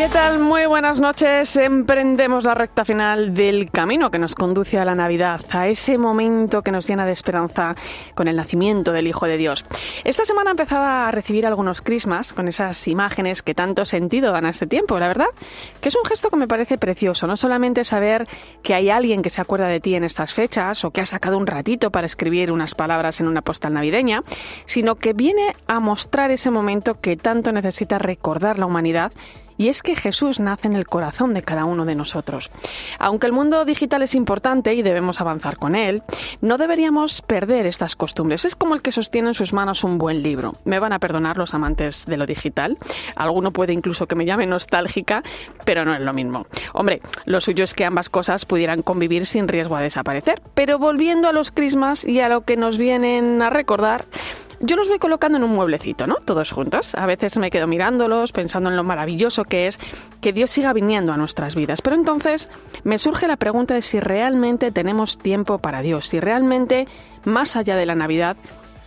¿Qué tal? Muy buenas noches. Emprendemos la recta final del camino que nos conduce a la Navidad, a ese momento que nos llena de esperanza con el nacimiento del Hijo de Dios. Esta semana empezaba a recibir algunos crismas con esas imágenes que tanto sentido dan a este tiempo, la verdad, que es un gesto que me parece precioso, no solamente saber que hay alguien que se acuerda de ti en estas fechas o que ha sacado un ratito para escribir unas palabras en una postal navideña, sino que viene a mostrar ese momento que tanto necesita recordar la humanidad y es que Jesús nace en el corazón de cada uno de nosotros. Aunque el mundo digital es importante y debemos avanzar con él, no deberíamos perder estas costumbres. Es como el que sostiene en sus manos un buen libro. Me van a perdonar los amantes de lo digital. Alguno puede incluso que me llame nostálgica, pero no es lo mismo. Hombre, lo suyo es que ambas cosas pudieran convivir sin riesgo a desaparecer. Pero volviendo a los crismas y a lo que nos vienen a recordar, yo los voy colocando en un mueblecito, ¿no? Todos juntos. A veces me quedo mirándolos, pensando en lo maravilloso que es que Dios siga viniendo a nuestras vidas. Pero entonces me surge la pregunta de si realmente tenemos tiempo para Dios, si realmente, más allá de la Navidad,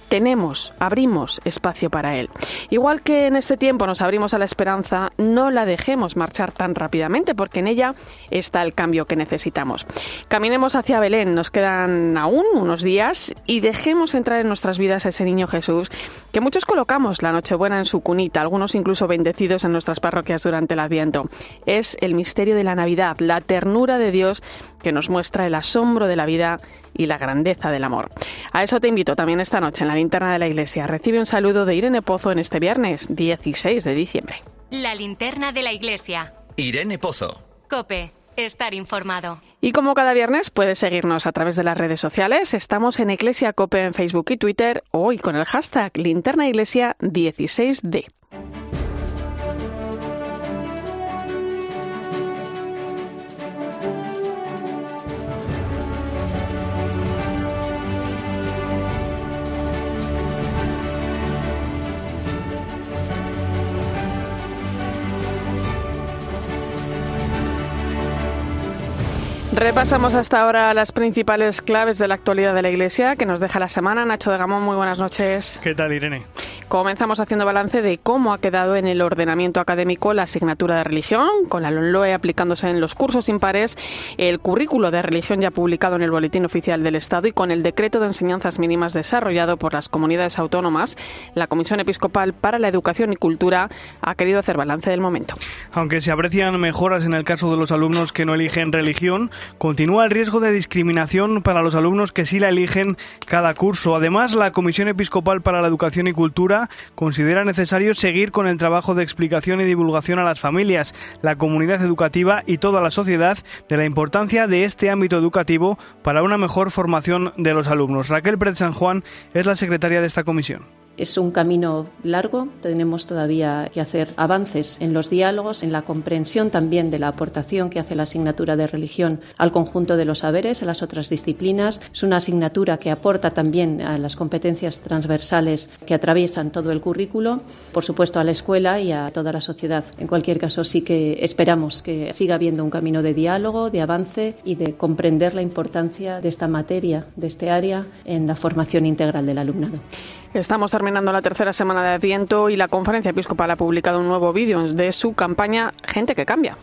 tenemos, abrimos espacio para Él. Igual que en este tiempo nos abrimos a la esperanza, no la dejemos marchar tan rápidamente porque en ella está el cambio que necesitamos. Caminemos hacia Belén, nos quedan aún unos días y dejemos entrar en nuestras vidas a ese niño Jesús que muchos colocamos la Nochebuena en su cunita, algunos incluso bendecidos en nuestras parroquias durante el Adviento. Es el misterio de la Navidad, la ternura de Dios que nos muestra el asombro de la vida y la grandeza del amor. A eso te invito también esta noche en la linterna de la iglesia. Recibe un saludo de Irene Pozo en este viernes 16 de diciembre. La linterna de la iglesia. Irene Pozo. Cope, estar informado. Y como cada viernes puedes seguirnos a través de las redes sociales, estamos en Iglesia Cope en Facebook y Twitter hoy con el hashtag linterna iglesia 16D. Repasamos hasta ahora las principales claves de la actualidad de la Iglesia que nos deja la semana. Nacho de Gamón, muy buenas noches. ¿Qué tal, Irene? Comenzamos haciendo balance de cómo ha quedado en el ordenamiento académico la asignatura de religión, con la LOE aplicándose en los cursos impares, el currículo de religión ya publicado en el Boletín Oficial del Estado y con el decreto de enseñanzas mínimas desarrollado por las comunidades autónomas. La Comisión Episcopal para la Educación y Cultura ha querido hacer balance del momento. Aunque se aprecian mejoras en el caso de los alumnos que no eligen religión, continúa el riesgo de discriminación para los alumnos que sí la eligen cada curso. Además, la Comisión Episcopal para la Educación y Cultura considera necesario seguir con el trabajo de explicación y divulgación a las familias, la comunidad educativa y toda la sociedad de la importancia de este ámbito educativo para una mejor formación de los alumnos. Raquel Pérez San Juan es la secretaria de esta comisión. Es un camino largo, tenemos todavía que hacer avances en los diálogos, en la comprensión también de la aportación que hace la asignatura de religión al conjunto de los saberes, a las otras disciplinas. Es una asignatura que aporta también a las competencias transversales que atraviesan todo el currículo, por supuesto a la escuela y a toda la sociedad. En cualquier caso, sí que esperamos que siga habiendo un camino de diálogo, de avance y de comprender la importancia de esta materia, de este área, en la formación integral del alumnado. Estamos terminando la tercera semana de Adviento y la Conferencia Episcopal ha publicado un nuevo vídeo de su campaña Gente que Cambia.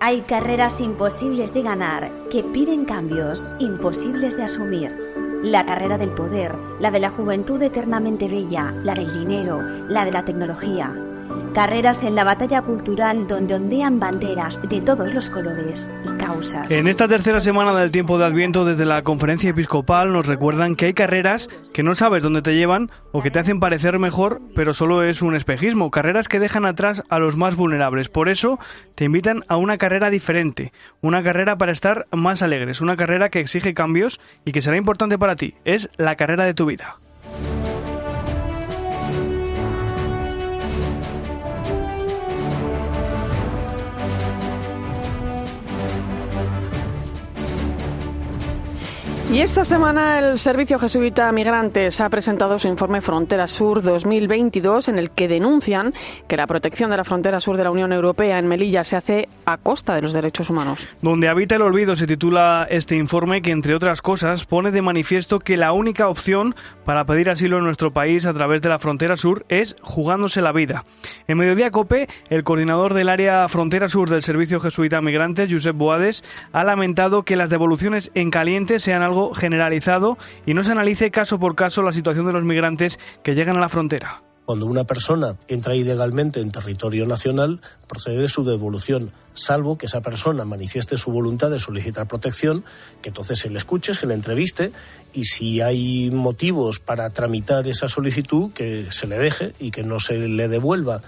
Hay carreras imposibles de ganar que piden cambios imposibles de asumir. La carrera del poder, la de la juventud eternamente bella, la del dinero, la de la tecnología Carreras en la batalla cultural donde ondean banderas de todos los colores y causas. En esta tercera semana del tiempo de Adviento desde la conferencia episcopal nos recuerdan que hay carreras que no sabes dónde te llevan o que te hacen parecer mejor, pero solo es un espejismo. Carreras que dejan atrás a los más vulnerables. Por eso te invitan a una carrera diferente, una carrera para estar más alegres, una carrera que exige cambios y que será importante para ti. Es la carrera de tu vida. Y esta semana el Servicio Jesuita Migrantes ha presentado su informe Frontera Sur 2022 en el que denuncian que la protección de la frontera sur de la Unión Europea en Melilla se hace a costa de los derechos humanos. Donde habita el olvido se titula este informe que entre otras cosas pone de manifiesto que la única opción para pedir asilo en nuestro país a través de la frontera sur es jugándose la vida. En Mediodía Cope, el coordinador del área frontera sur del Servicio Jesuita Migrantes, Josep Boades, ha lamentado que las devoluciones en caliente sean algo generalizado y no se analice caso por caso la situación de los migrantes que llegan a la frontera. Cuando una persona entra ilegalmente en territorio nacional, procede de su devolución, salvo que esa persona manifieste su voluntad de solicitar protección, que entonces se le escuche, se le entreviste y si hay motivos para tramitar esa solicitud, que se le deje y que no se le devuelva.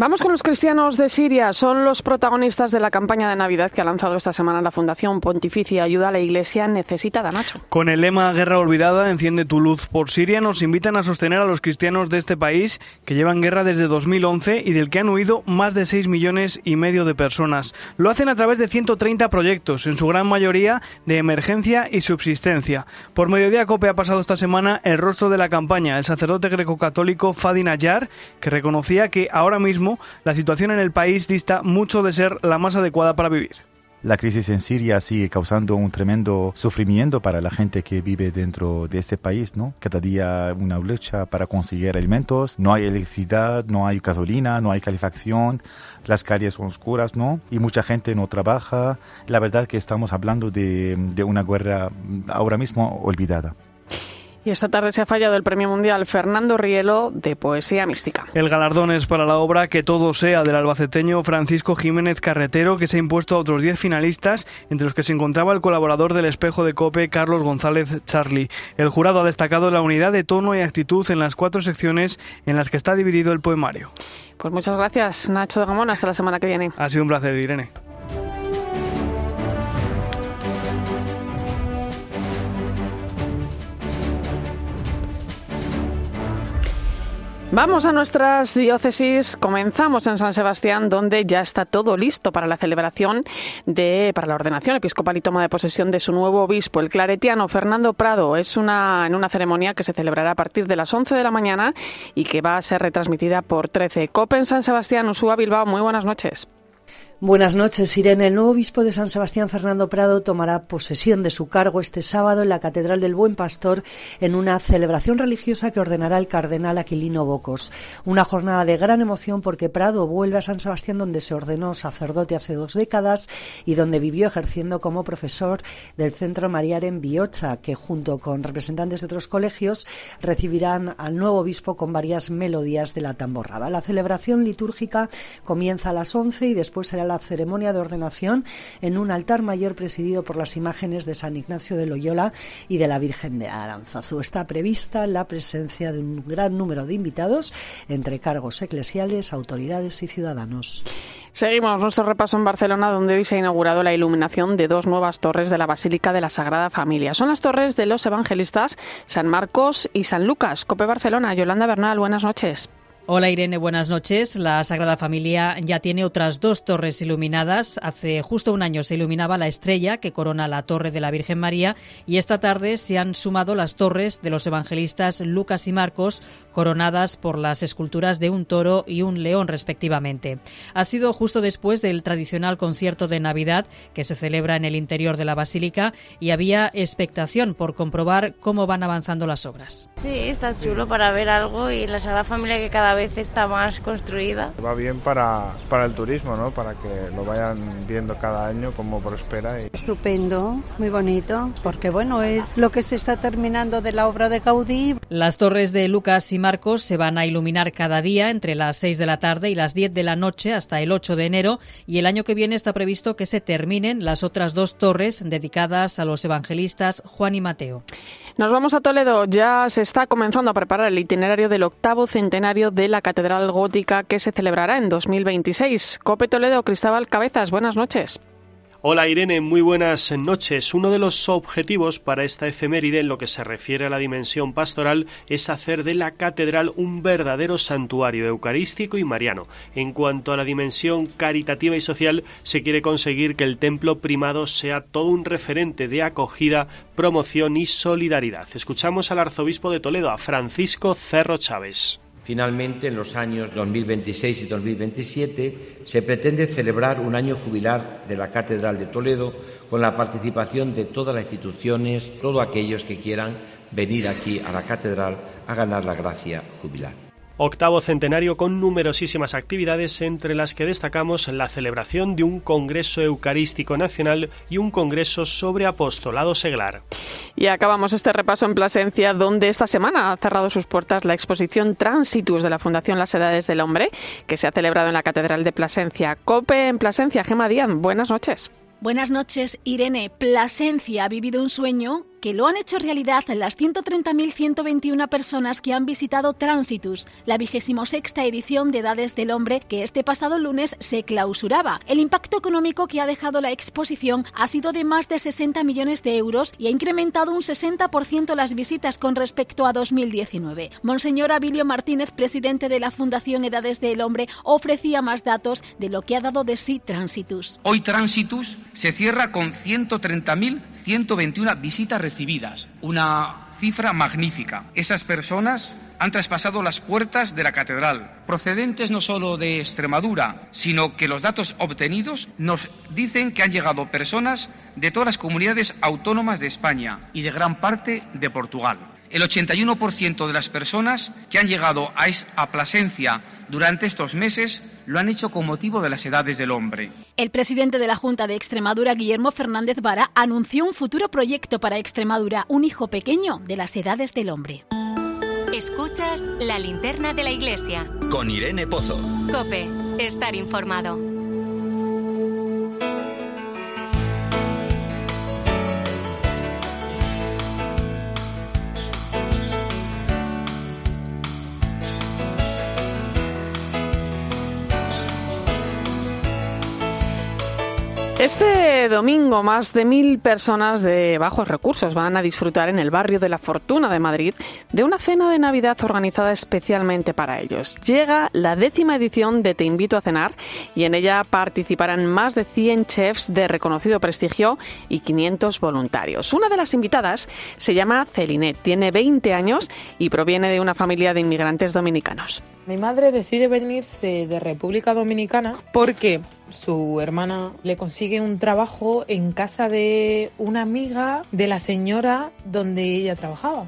Vamos con los cristianos de Siria. Son los protagonistas de la campaña de Navidad que ha lanzado esta semana la Fundación Pontificia Ayuda a la Iglesia Necesitada, Nacho. Con el lema Guerra Olvidada, enciende tu luz por Siria, nos invitan a sostener a los cristianos de este país que llevan guerra desde 2011 y del que han huido más de 6 millones y medio de personas. Lo hacen a través de 130 proyectos, en su gran mayoría de emergencia y subsistencia. Por mediodía COPE ha pasado esta semana el rostro de la campaña, el sacerdote greco-católico Fadi Nayar, que reconocía que ahora mismo la situación en el país dista mucho de ser la más adecuada para vivir. La crisis en Siria sigue causando un tremendo sufrimiento para la gente que vive dentro de este país, ¿no? Cada día una lucha para conseguir alimentos, no hay electricidad, no hay gasolina, no hay calefacción, las calles son oscuras, ¿no? Y mucha gente no trabaja. La verdad que estamos hablando de, de una guerra ahora mismo olvidada. Y esta tarde se ha fallado el Premio Mundial Fernando Rielo de Poesía Mística. El galardón es para la obra Que todo sea del albaceteño Francisco Jiménez Carretero, que se ha impuesto a otros 10 finalistas, entre los que se encontraba el colaborador del espejo de COPE, Carlos González Charlie. El jurado ha destacado la unidad de tono y actitud en las cuatro secciones en las que está dividido el poemario. Pues muchas gracias, Nacho de Gamón. Hasta la semana que viene. Ha sido un placer, Irene. Vamos a nuestras diócesis. Comenzamos en San Sebastián, donde ya está todo listo para la celebración de, para la ordenación episcopal y toma de posesión de su nuevo obispo, el claretiano Fernando Prado. Es una, en una ceremonia que se celebrará a partir de las 11 de la mañana y que va a ser retransmitida por 13. COPE en San Sebastián, Usúa Bilbao. Muy buenas noches. Buenas noches, Irene. El nuevo obispo de San Sebastián, Fernando Prado, tomará posesión de su cargo este sábado en la Catedral del Buen Pastor en una celebración religiosa que ordenará el cardenal Aquilino Bocos. Una jornada de gran emoción porque Prado vuelve a San Sebastián donde se ordenó sacerdote hace dos décadas y donde vivió ejerciendo como profesor del Centro Mariar en Biocha, que junto con representantes de otros colegios recibirán al nuevo obispo con varias melodías de la tamborrada. La celebración litúrgica comienza a las 11 y después será la ceremonia de ordenación en un altar mayor presidido por las imágenes de San Ignacio de Loyola y de la Virgen de Aranzazu. Está prevista la presencia de un gran número de invitados entre cargos eclesiales, autoridades y ciudadanos. Seguimos nuestro repaso en Barcelona, donde hoy se ha inaugurado la iluminación de dos nuevas torres de la Basílica de la Sagrada Familia. Son las torres de los evangelistas San Marcos y San Lucas. Cope Barcelona, Yolanda Bernal, buenas noches. Hola Irene, buenas noches. La Sagrada Familia ya tiene otras dos torres iluminadas. Hace justo un año se iluminaba la estrella que corona la torre de la Virgen María y esta tarde se han sumado las torres de los evangelistas Lucas y Marcos, coronadas por las esculturas de un toro y un león respectivamente. Ha sido justo después del tradicional concierto de Navidad que se celebra en el interior de la basílica y había expectación por comprobar cómo van avanzando las obras. Sí, está chulo para ver algo y la Sagrada Familia que cada vez está más construida. Va bien para, para el turismo, ¿no? Para que lo vayan viendo cada año como prospera. Y... Estupendo, muy bonito, porque bueno, es lo que se está terminando de la obra de Gaudí. Las torres de Lucas y Marcos se van a iluminar cada día entre las 6 de la tarde y las 10 de la noche hasta el 8 de enero y el año que viene está previsto que se terminen las otras dos torres dedicadas a los evangelistas Juan y Mateo. Nos vamos a Toledo. Ya se está comenzando a preparar el itinerario del octavo centenario de la Catedral Gótica que se celebrará en 2026. Cope Toledo, Cristóbal Cabezas, buenas noches. Hola Irene, muy buenas noches. Uno de los objetivos para esta efeméride en lo que se refiere a la dimensión pastoral es hacer de la catedral un verdadero santuario eucarístico y mariano. En cuanto a la dimensión caritativa y social, se quiere conseguir que el templo primado sea todo un referente de acogida, promoción y solidaridad. Escuchamos al arzobispo de Toledo, a Francisco Cerro Chávez. Finalmente, en los años 2026 y 2027 se pretende celebrar un año jubilar de la Catedral de Toledo con la participación de todas las instituciones, todos aquellos que quieran venir aquí a la Catedral a ganar la gracia jubilar octavo centenario con numerosísimas actividades entre las que destacamos la celebración de un Congreso Eucarístico Nacional y un Congreso sobre Apostolado Seglar. Y acabamos este repaso en Plasencia, donde esta semana ha cerrado sus puertas la exposición Transitus de la Fundación Las Edades del Hombre, que se ha celebrado en la Catedral de Plasencia. COPE en Plasencia, Gema Díaz, buenas noches. Buenas noches, Irene. Plasencia ha vivido un sueño que lo han hecho realidad las 130.121 personas que han visitado Transitus, la vigésimo sexta edición de Edades del Hombre que este pasado lunes se clausuraba. El impacto económico que ha dejado la exposición ha sido de más de 60 millones de euros y ha incrementado un 60% las visitas con respecto a 2019. Monseñor Abilio Martínez, presidente de la Fundación Edades del Hombre, ofrecía más datos de lo que ha dado de sí Transitus. Hoy Transitus se cierra con 130.121 visitas recibidas, una cifra magnífica. Esas personas han traspasado las puertas de la catedral, procedentes no solo de Extremadura, sino que los datos obtenidos nos dicen que han llegado personas de todas las comunidades autónomas de España y de gran parte de Portugal. El 81% de las personas que han llegado a, Plasencia durante estos meses lo han hecho con motivo de las edades del hombre. El presidente de la Junta de Extremadura, Guillermo Fernández Vara, anunció un futuro proyecto para Extremadura, un hijo pequeño de las edades del hombre. Escuchas la linterna de la iglesia. Con Irene Pozo. Cope, estar informado. Este domingo más de mil personas de bajos recursos van a disfrutar en el barrio de la Fortuna de Madrid de una cena de Navidad organizada especialmente para ellos. Llega la décima edición de Te invito a cenar y en ella participarán más de 100 chefs de reconocido prestigio y 500 voluntarios. Una de las invitadas se llama Celinet, tiene 20 años y proviene de una familia de inmigrantes dominicanos. Mi madre decide venirse de República Dominicana porque su hermana le consigue un trabajo en casa de una amiga de la señora donde ella trabajaba.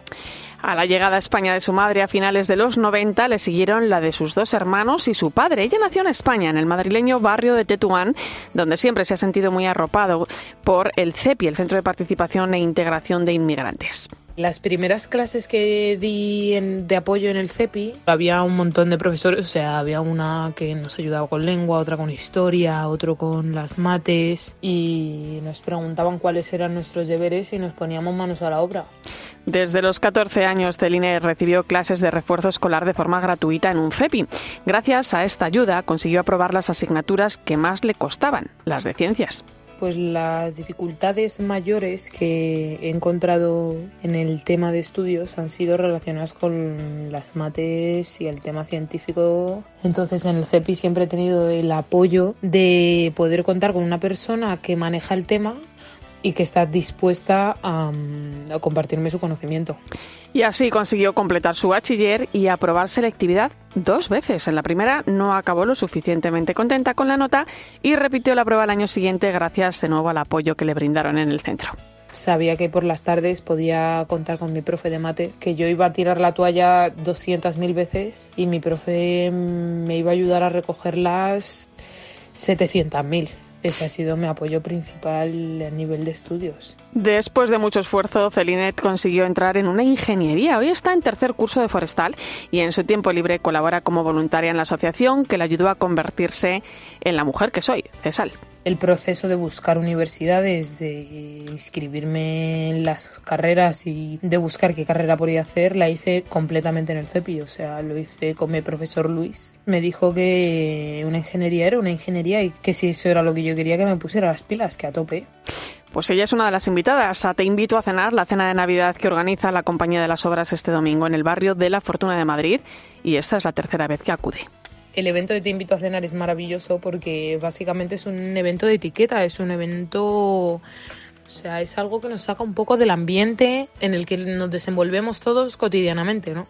A la llegada a España de su madre a finales de los 90 le siguieron la de sus dos hermanos y su padre. Ella nació en España, en el madrileño barrio de Tetuán, donde siempre se ha sentido muy arropado por el CEPI, el Centro de Participación e Integración de Inmigrantes. Las primeras clases que di de apoyo en el CEPI, había un montón de profesores, o sea, había una que nos ayudaba con lengua, otra con historia, otro con las mates y nos preguntaban cuáles eran nuestros deberes y nos poníamos manos a la obra. Desde los 14 años, Celine recibió clases de refuerzo escolar de forma gratuita en un CEPI. Gracias a esta ayuda consiguió aprobar las asignaturas que más le costaban, las de ciencias pues las dificultades mayores que he encontrado en el tema de estudios han sido relacionadas con las mates y el tema científico. Entonces en el CEPI siempre he tenido el apoyo de poder contar con una persona que maneja el tema y que está dispuesta a, compartirme su conocimiento. Y así consiguió completar su bachiller y aprobar selectividad dos veces. En la primera no acabó lo suficientemente contenta con la nota y repitió la prueba al año siguiente gracias de nuevo al apoyo que le brindaron en el centro. Sabía que por las tardes podía contar con mi profe de mate, que yo iba a tirar la toalla 200.000 veces y mi profe me iba a ayudar a recogerlas 700.000. Ese ha sido mi apoyo principal a nivel de estudios. Después de mucho esfuerzo, Celinet consiguió entrar en una ingeniería. Hoy está en tercer curso de forestal y en su tiempo libre colabora como voluntaria en la asociación que le ayudó a convertirse en la mujer que soy, Cesal. El proceso de buscar universidades, de inscribirme en las carreras y de buscar qué carrera podía hacer, la hice completamente en el CEPI, o sea, lo hice con mi profesor Luis. Me dijo que una ingeniería era una ingeniería y que si eso era lo que yo quería que me pusiera las pilas, que a tope. Pues ella es una de las invitadas a Te invito a cenar, la cena de Navidad que organiza la Compañía de las Obras este domingo en el barrio de la Fortuna de Madrid y esta es la tercera vez que acude. El evento de Te invito a cenar es maravilloso porque básicamente es un evento de etiqueta, es un evento o sea, es algo que nos saca un poco del ambiente en el que nos desenvolvemos todos cotidianamente, ¿no?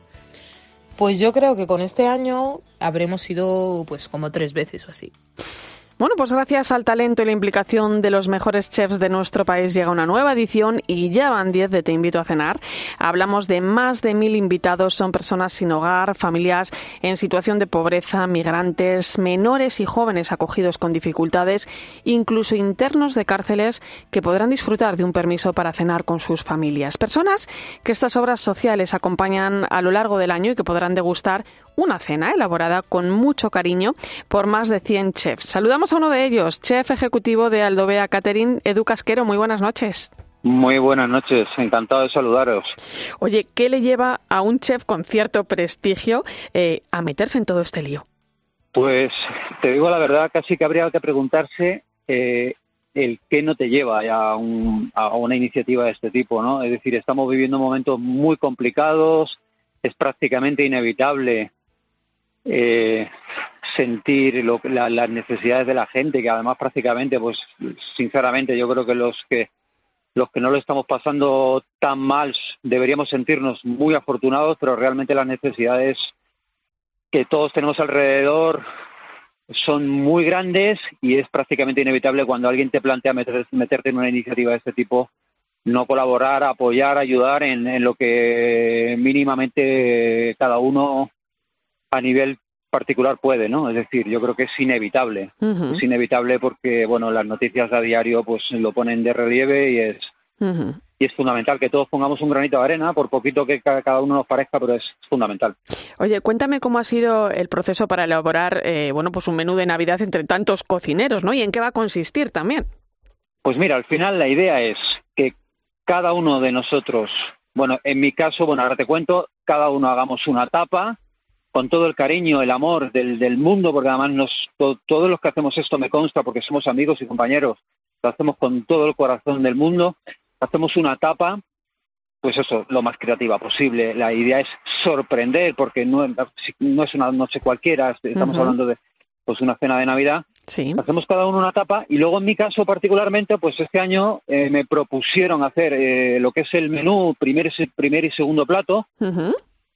Pues yo creo que con este año habremos ido pues como tres veces o así. Bueno, pues gracias al talento y la implicación de los mejores chefs de nuestro país llega una nueva edición y ya van 10 de Te invito a cenar. Hablamos de más de mil invitados, son personas sin hogar, familias en situación de pobreza, migrantes, menores y jóvenes acogidos con dificultades, incluso internos de cárceles que podrán disfrutar de un permiso para cenar con sus familias. Personas que estas obras sociales acompañan a lo largo del año y que podrán degustar una cena elaborada con mucho cariño por más de 100 chefs. Saludamos a uno de ellos, chef ejecutivo de Aldovea Catering, Edu Casquero. Muy buenas noches. Muy buenas noches, encantado de saludaros. Oye, ¿qué le lleva a un chef con cierto prestigio eh, a meterse en todo este lío? Pues te digo la verdad, casi que habría que preguntarse eh, el qué no te lleva a, a una iniciativa de este tipo, ¿no? Es decir, estamos viviendo momentos muy complicados, es prácticamente inevitable eh, sentir las necesidades de la gente, que además prácticamente, pues sinceramente yo creo que los que los que no lo estamos pasando tan mal deberíamos sentirnos muy afortunados, pero realmente las necesidades que todos tenemos alrededor son muy grandes y es prácticamente inevitable cuando alguien te plantea meterte en una iniciativa de este tipo no colaborar, apoyar, ayudar en, en lo que mínimamente cada uno a nivel particular puede, ¿no? Es decir, yo creo que es inevitable. Es inevitable porque, bueno, las noticias a diario pues lo ponen de relieve y es y es fundamental que todos pongamos un granito de arena, por poquito que cada uno nos parezca, pero es fundamental. Oye, cuéntame cómo ha sido el proceso para elaborar, eh, bueno, pues un menú de Navidad entre tantos cocineros, ¿no? Y en qué va a consistir también. Pues mira, al final la idea es que cada uno de nosotros, bueno, en mi caso, bueno, ahora te cuento, cada uno hagamos una tapa con todo el cariño, el amor del, del mundo, porque además nos, todos los que hacemos esto me consta, porque somos amigos y compañeros, lo hacemos con todo el corazón del mundo, hacemos una tapa, pues eso, lo más creativa posible. La idea es sorprender, porque no, no es una noche cualquiera, estamos hablando de pues una cena de Navidad. Sí. Hacemos cada uno una tapa y luego en mi caso particularmente, pues este año eh, me propusieron hacer eh, lo que es el menú primer, primer y segundo plato.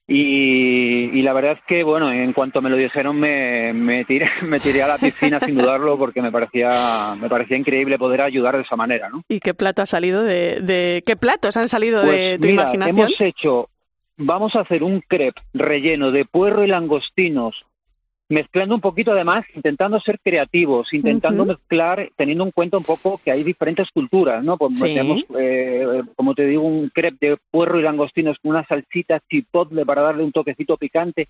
Y, la verdad es que, bueno, en cuanto me lo dijeron me, me, tiré, me tiré a la piscina sin dudarlo porque me parecía, me parecía increíble poder ayudar de esa manera, ¿no? ¿Y qué plato ha salido de, de qué platos han salido de pues tu imaginación? Hemos hecho, vamos a hacer un crepe relleno de puerro y langostinos mezclando un poquito además, intentando ser creativos, intentando mezclar, teniendo en cuenta un poco que hay diferentes culturas, ¿no? Pues tenemos, eh, como te digo, un crepe de puerro y langostinos con una salsita chipotle para darle un toquecito picante.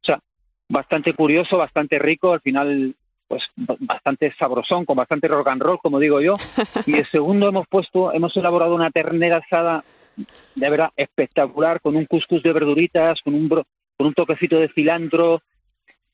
O sea, bastante curioso, bastante rico, al final pues bastante sabrosón, con bastante rock and roll, como digo yo. Y el segundo hemos puesto, hemos elaborado una ternera asada de verdad espectacular, con un couscous de verduritas, con un, con un toquecito de cilantro,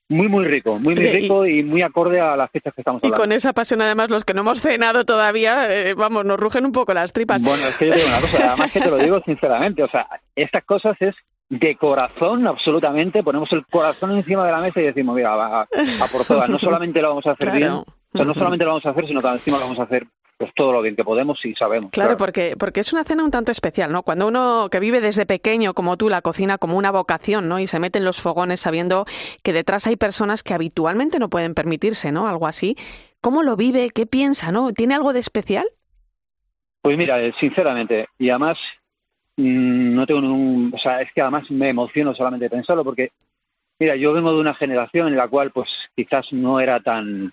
muy, muy rico, muy, muy rico y, muy acorde a las fechas que estamos hablando. Y con esa pasión, además, los que no hemos cenado todavía, eh, vamos, nos rugen un poco las tripas. Bueno, es que yo digo una cosa, además que te lo digo sinceramente, o sea, estas cosas es de corazón, absolutamente, ponemos el corazón encima de la mesa y decimos, mira, a, por todas, no solamente lo vamos a hacer bien, o sea, no solamente lo vamos a hacer, sino que encima lo vamos a hacer pues todo lo bien que podemos y sabemos. Claro, Porque, porque es una cena un tanto especial, ¿no? Cuando uno que vive desde pequeño como tú la cocina como una vocación, ¿no? Y se mete en los fogones sabiendo que detrás hay personas que habitualmente no pueden permitirse, ¿no? Algo así. ¿Cómo lo vive? ¿Qué piensa, no? ¿Tiene algo de especial? Pues mira, eh, sinceramente, y además mm, no tengo ningún, o sea, es que además me emociono solamente de pensarlo porque mira, yo vengo de una generación en la cual pues quizás no era tan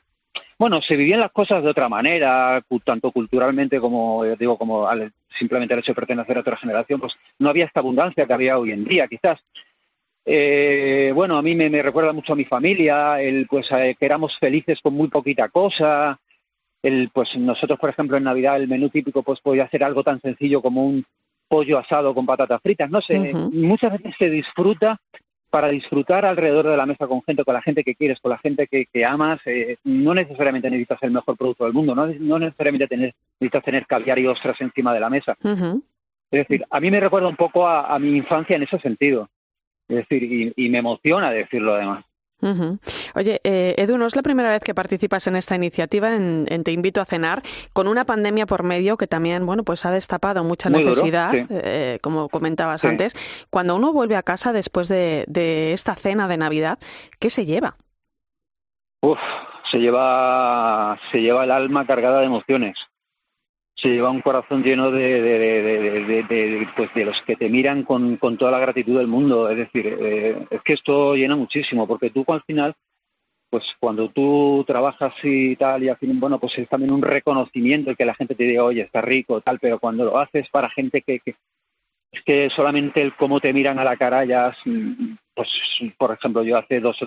bueno, se vivían las cosas de otra manera, tanto culturalmente como, digo, como simplemente el hecho de pertenecer a otra generación, pues no había esta abundancia que había hoy en día, quizás. Eh, bueno, a mí me, recuerda mucho a mi familia, el, pues eh, que éramos felices con muy poquita cosa, el, pues nosotros, por ejemplo, en Navidad el menú típico pues podía ser algo tan sencillo como un pollo asado con patatas fritas. No sé, muchas veces se disfruta para disfrutar alrededor de la mesa con gente, con la gente que quieres, con la gente que, que amas, eh, no necesariamente necesitas el mejor producto del mundo, no, no necesariamente tener, necesitas tener caviar y ostras encima de la mesa. Es decir, a mí me recuerda un poco a, mi infancia en ese sentido. Es decir, y, y me emociona decirlo además. Oye, eh, Edu, no es la primera vez que participas en esta iniciativa, en, Te invito a cenar, con una pandemia por medio que también, bueno, pues ha destapado mucha necesidad, eh, como comentabas antes. Cuando uno vuelve a casa después de, esta cena de Navidad, ¿qué se lleva? Uf, se lleva, se lleva el alma cargada de emociones se lleva un corazón lleno de, de, pues de los que te miran con, con, toda la gratitud del mundo. Es decir, eh, es que esto llena muchísimo, porque tú al final, pues cuando tú trabajas y tal, y al final, bueno, pues es también un reconocimiento el que la gente te diga, oye, está rico, tal, pero cuando lo haces para gente que, que es que solamente el cómo te miran a la cara ya, pues por ejemplo, yo hace dos,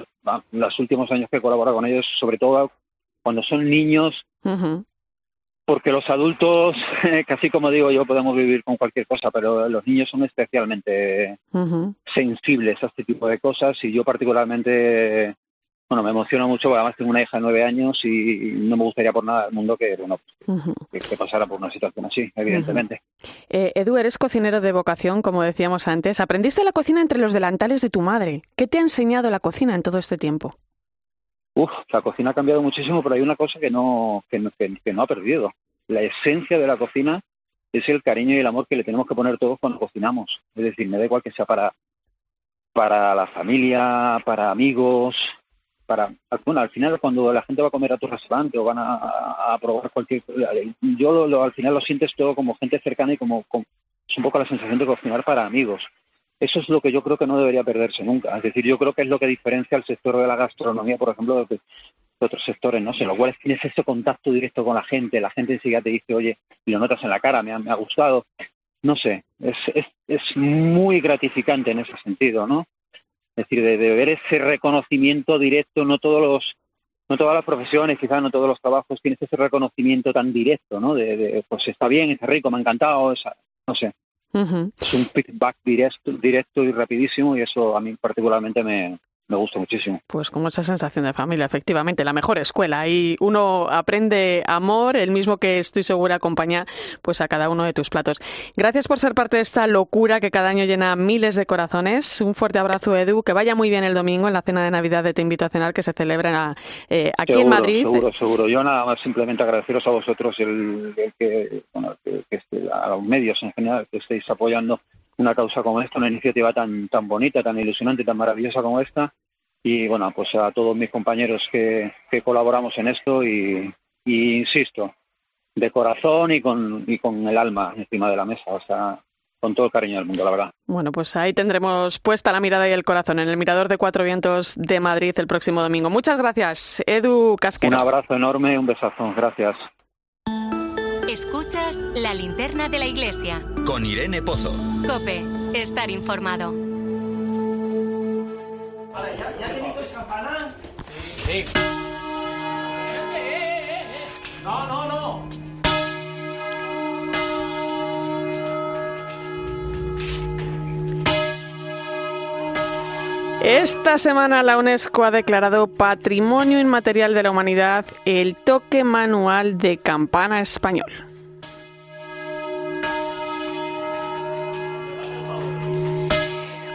los últimos años que he colaborado con ellos, sobre todo cuando son niños, porque los adultos, casi como digo yo, podemos vivir con cualquier cosa, pero los niños son especialmente sensibles a este tipo de cosas y yo particularmente, bueno, me emociona mucho, porque además tengo una hija de nueve años y no me gustaría por nada del mundo que, bueno, que, pasara por una situación así, evidentemente. Eh, Edu, eres cocinero de vocación, como decíamos antes. Aprendiste la cocina entre los delantales de tu madre. ¿Qué te ha enseñado la cocina en todo este tiempo? Uf, la cocina ha cambiado muchísimo, pero hay una cosa que no, que, que, no ha perdido. La esencia de la cocina es el cariño y el amor que le tenemos que poner todos cuando cocinamos. Es decir, me da igual que sea para, para la familia, para amigos, para bueno, al final cuando la gente va a comer a tu restaurante o van a, probar cualquier yo lo, al final lo sientes todo como gente cercana y como, como, es un poco la sensación de cocinar para amigos eso es lo que yo creo que no debería perderse nunca. Es decir, yo creo que es lo que diferencia al sector de la gastronomía, por ejemplo, de, otros sectores, ¿no? sé, lo cual tienes ese contacto directo con la gente, la gente enseguida te dice, oye, y lo notas en la cara, me ha, gustado. No sé, es, es, es muy gratificante en ese sentido, ¿no? Es decir, de, ver ese reconocimiento directo, no todos los no todas las profesiones, quizás no todos los trabajos tienes ese reconocimiento tan directo, ¿no? De, pues está bien, está rico, me ha encantado, no sé. Es un feedback directo, directo y rapidísimo y eso a mí particularmente me, me gusta muchísimo. Pues con mucha sensación de familia, efectivamente, la mejor escuela. Y uno aprende amor, el mismo que estoy segura acompaña pues a cada uno de tus platos. Gracias por ser parte de esta locura que cada año llena miles de corazones. Un fuerte abrazo, Edu. Que vaya muy bien el domingo en la cena de Navidad de Te Invito a Cenar que se celebra eh, aquí en Madrid. Seguro, seguro. Yo nada más simplemente agradeceros a vosotros el, que, bueno, que, a los medios en general que estéis apoyando una causa como esta, una iniciativa tan, tan bonita, tan ilusionante, tan maravillosa como esta. Y bueno, pues a todos mis compañeros que, que colaboramos en esto y, insisto, de corazón y con, y con el alma encima de la mesa. O sea, con todo el cariño del mundo, la verdad. Bueno, pues ahí tendremos puesta la mirada y el corazón en el Mirador de Cuatro Vientos de Madrid el próximo domingo. Muchas gracias, Edu Casquero. Un abrazo enorme, un besazo. Gracias. Escuchas la linterna de la iglesia. Con Irene Pozo. Cope, estar informado. Vale, ¿ya, ya tenéis campana? Sí. sí. No, no, no. Esta semana la UNESCO ha declarado Patrimonio Inmaterial de la Humanidad el toque manual de campana español.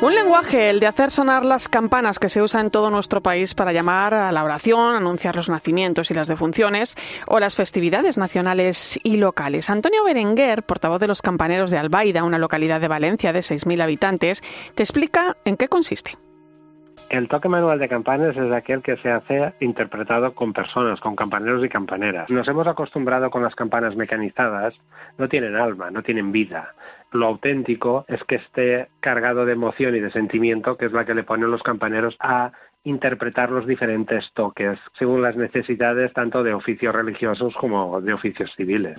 Un lenguaje, el de hacer sonar las campanas que se usa en todo nuestro país para llamar a la oración, anunciar los nacimientos y las defunciones o las festividades nacionales y locales. Antonio Berenguer, portavoz de los campaneros de Albaida, una localidad de Valencia de 6.000 habitantes, te explica en qué consiste. El toque manual de campanas es aquel que se hace interpretado con personas, con campaneros y campaneras. Nos hemos acostumbrado con las campanas mecanizadas, no tienen alma, no tienen vida. Lo auténtico es que esté cargado de emoción y de sentimiento, que es la que le ponen los campaneros a interpretar los diferentes toques según las necesidades tanto de oficios religiosos como de oficios civiles.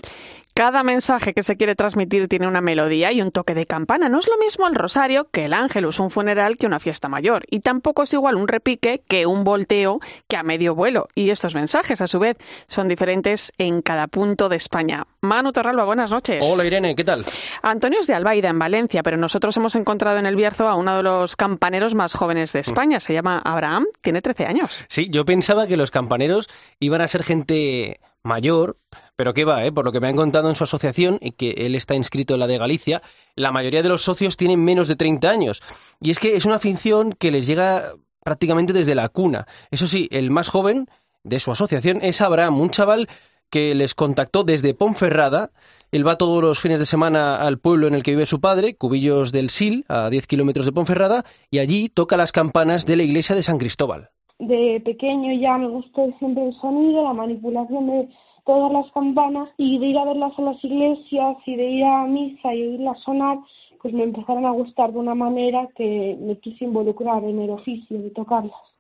Cada mensaje que se quiere transmitir tiene una melodía y un toque de campana. No es lo mismo el rosario que el ángelus, un funeral que una fiesta mayor. Y tampoco es igual un repique que un volteo que a medio vuelo. Y estos mensajes, a su vez, son diferentes en cada punto de España. Manu Torralba, buenas noches. Hola Irene, ¿qué tal? Antonio es de Albaida, en Valencia, pero nosotros hemos encontrado en el Bierzo a uno de los campaneros más jóvenes de España. Se llama Abraham, tiene 13 años. Sí, yo pensaba que los campaneros iban a ser gente mayor, pero qué va, ¿eh? por lo que me han contado en su asociación, y que él está inscrito en la de Galicia, la mayoría de los socios tienen menos de 30 años. Y es que es una afición que les llega prácticamente desde la cuna. Eso sí, el más joven de su asociación es Abraham, un chaval que les contactó desde Ponferrada. Él va todos los fines de semana al pueblo en el que vive su padre, Cubillos del Sil, a 10 kilómetros de Ponferrada, y allí toca las campanas de la iglesia de San Cristóbal de pequeño ya me gustó siempre el sonido, la manipulación de todas las campanas y de ir a verlas a las iglesias y de ir a misa y oírlas sonar, pues me empezaron a gustar de una manera que me quise involucrar en el oficio de tocarlas.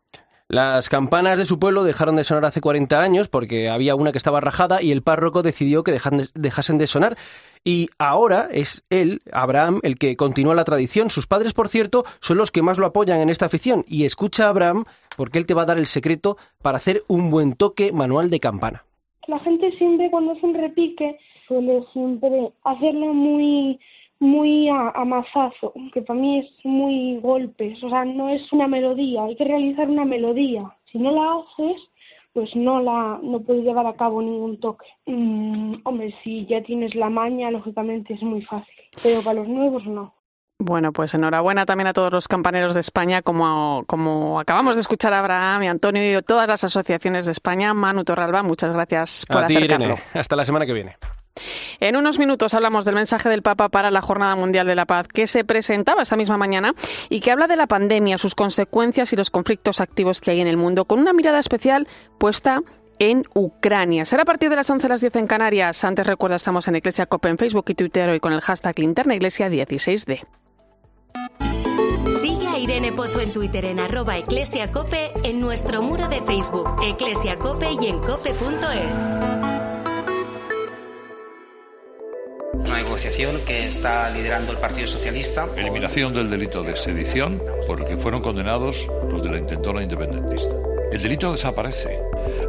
Las campanas de su pueblo dejaron de sonar hace 40 años porque había una que estaba rajada y el párroco decidió que dejasen de sonar. Y ahora es él, Abraham, el que continúa la tradición. Sus padres, por cierto, son los que más lo apoyan en esta afición. Y escucha a Abraham porque él te va a dar el secreto para hacer un buen toque manual de campana. La gente siempre cuando hace un repique suele siempre hacerlo muy muy a, a, mazazo, que para mí es muy golpes, o sea, no es una melodía, hay que realizar una melodía. Si no la haces, pues no la no puedes llevar a cabo ningún toque. Mm, hombre, si ya tienes la maña, lógicamente es muy fácil, pero para los nuevos no. Bueno, pues enhorabuena también a todos los campaneros de España, como, como acabamos de escuchar a Abraham y Antonio y todas las asociaciones de España. Manu Torralba, muchas gracias por a ti, Irene. Hasta la semana que viene. En unos minutos hablamos del mensaje del Papa para la Jornada Mundial de la Paz, que se presentaba esta misma mañana y que habla de la pandemia, sus consecuencias y los conflictos activos que hay en el mundo, con una mirada especial puesta en Ucrania. Será a partir de las 11 a las 10 en Canarias. Antes recuerda, estamos en Iglesia Cope en Facebook y Twitter hoy con el hashtag Linterna Iglesia 16D. Sigue a Irene Pozo en Twitter en arroba eclesiacope, en nuestro muro de Facebook, eclesiacope y en cope.es. una negociación que está liderando el Partido Socialista. Eliminación del delito de sedición por el que fueron condenados los de la intentona independentista. El delito desaparece.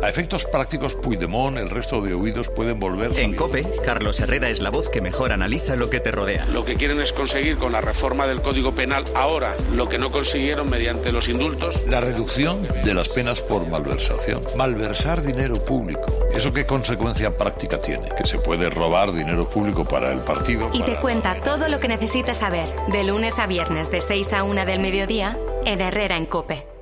A efectos prácticos, Puigdemont, el resto de huidos pueden volver. En COPE, Carlos Herrera es la voz que mejor analiza lo que te rodea. Lo que quieren es conseguir con la reforma del Código Penal ahora lo que no consiguieron mediante los indultos. La reducción de las penas por malversación. Malversar dinero público. ¿Eso qué consecuencia práctica tiene? Que se puede robar dinero público para el partido. Y te cuenta todo lo que necesitas saber, de lunes a viernes, de 6 a 1 del mediodía, en Herrera en COPE.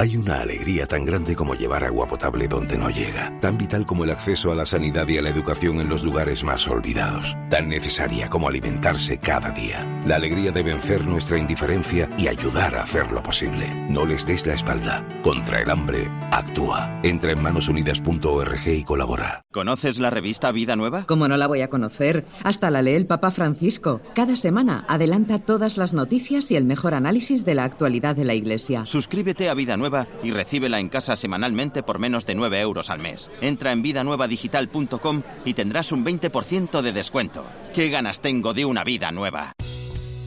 Hay una alegría tan grande como llevar agua potable donde no llega, tan vital como el acceso a la sanidad y a la educación en los lugares más olvidados, tan necesaria como alimentarse cada día. La alegría de vencer nuestra indiferencia y ayudar a hacerlo posible. No les des la espalda. Contra el hambre, actúa. Entra en manosunidas.org y colabora. ¿Conoces la revista Vida Nueva? ¿Cómo no la voy a conocer? Hasta la lee el Papa Francisco. Cada semana adelanta todas las noticias y el mejor análisis de la actualidad de la Iglesia. Suscríbete a Vida Nueva y recíbela en casa semanalmente por menos de 9 euros al mes. Entra en vidanuevadigital.com y tendrás un 20% de descuento. ¿Qué ganas tengo de una vida nueva?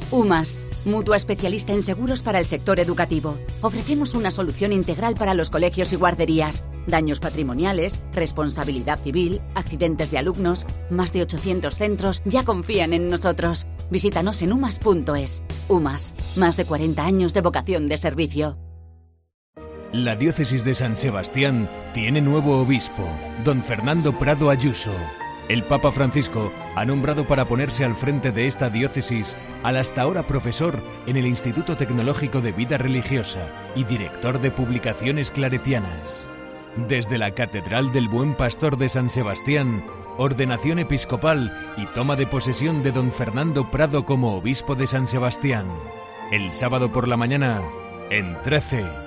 UMAS, mutua especialista en seguros para el sector educativo. Ofrecemos una solución integral para los colegios y guarderías. Daños patrimoniales, responsabilidad civil, accidentes de alumnos. Más de 800 centros ya confían en nosotros. Visítanos en umas.es. UMAS, más de 40 años de vocación de servicio. La diócesis de San Sebastián tiene nuevo obispo, don Fernando Prado Ayuso. El Papa Francisco ha nombrado para ponerse al frente de esta diócesis al hasta ahora profesor en el Instituto Tecnológico de Vida Religiosa y director de publicaciones claretianas. Desde la Catedral del Buen Pastor de San Sebastián, ordenación episcopal y toma de posesión de don Fernando Prado como obispo de San Sebastián. El sábado por la mañana, en 13.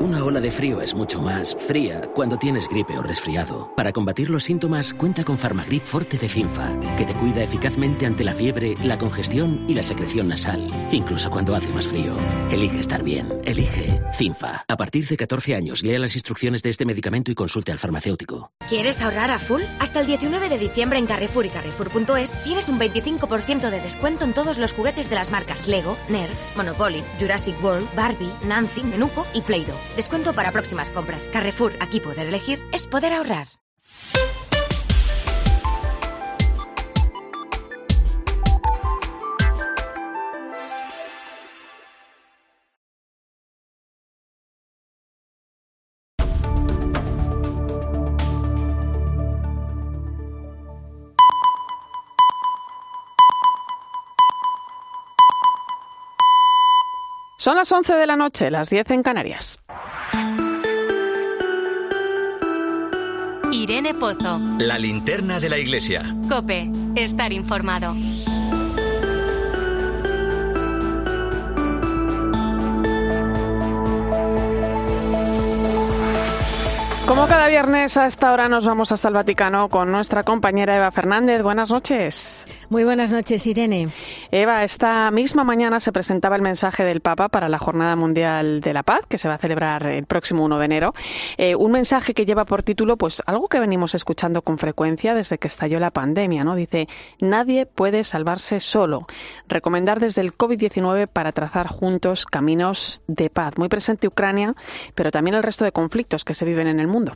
Una ola de frío es mucho más fría cuando tienes gripe o resfriado. Para combatir los síntomas, cuenta con Farmagrip Forte de Cinfa, que te cuida eficazmente ante la fiebre, la congestión y la secreción nasal, incluso cuando hace más frío. Elige estar bien. Elige Cinfa. A partir de 14 años, lea las instrucciones de este medicamento y consulte al farmacéutico. ¿Quieres ahorrar a full? Hasta el 19 de diciembre en Carrefour y Carrefour.es tienes un 25% de descuento en todos los juguetes de las marcas Lego, Nerf, Monopoly, Jurassic World, Barbie, Nancy, Menuco y Play-Doh. Descuento para próximas compras. Carrefour, aquí poder elegir es poder ahorrar. Son las 11 de la noche, las 10 en Canarias. Irene Pozo. La linterna de la iglesia. Cope. Estar informado. Como cada viernes a esta hora nos vamos hasta el Vaticano con nuestra compañera Eva Fernández. Buenas noches. Muy buenas noches, Irene. Eva, esta misma mañana se presentaba el mensaje del Papa para la Jornada Mundial de la Paz, que se va a celebrar el próximo 1 de enero. Eh, un mensaje que lleva por título, pues algo que venimos escuchando con frecuencia desde que estalló la pandemia, ¿no? Dice, nadie puede salvarse solo. Recomendar desde el COVID-19 para trazar juntos caminos de paz. Muy presente Ucrania, pero también el resto de conflictos que se viven en el mundo.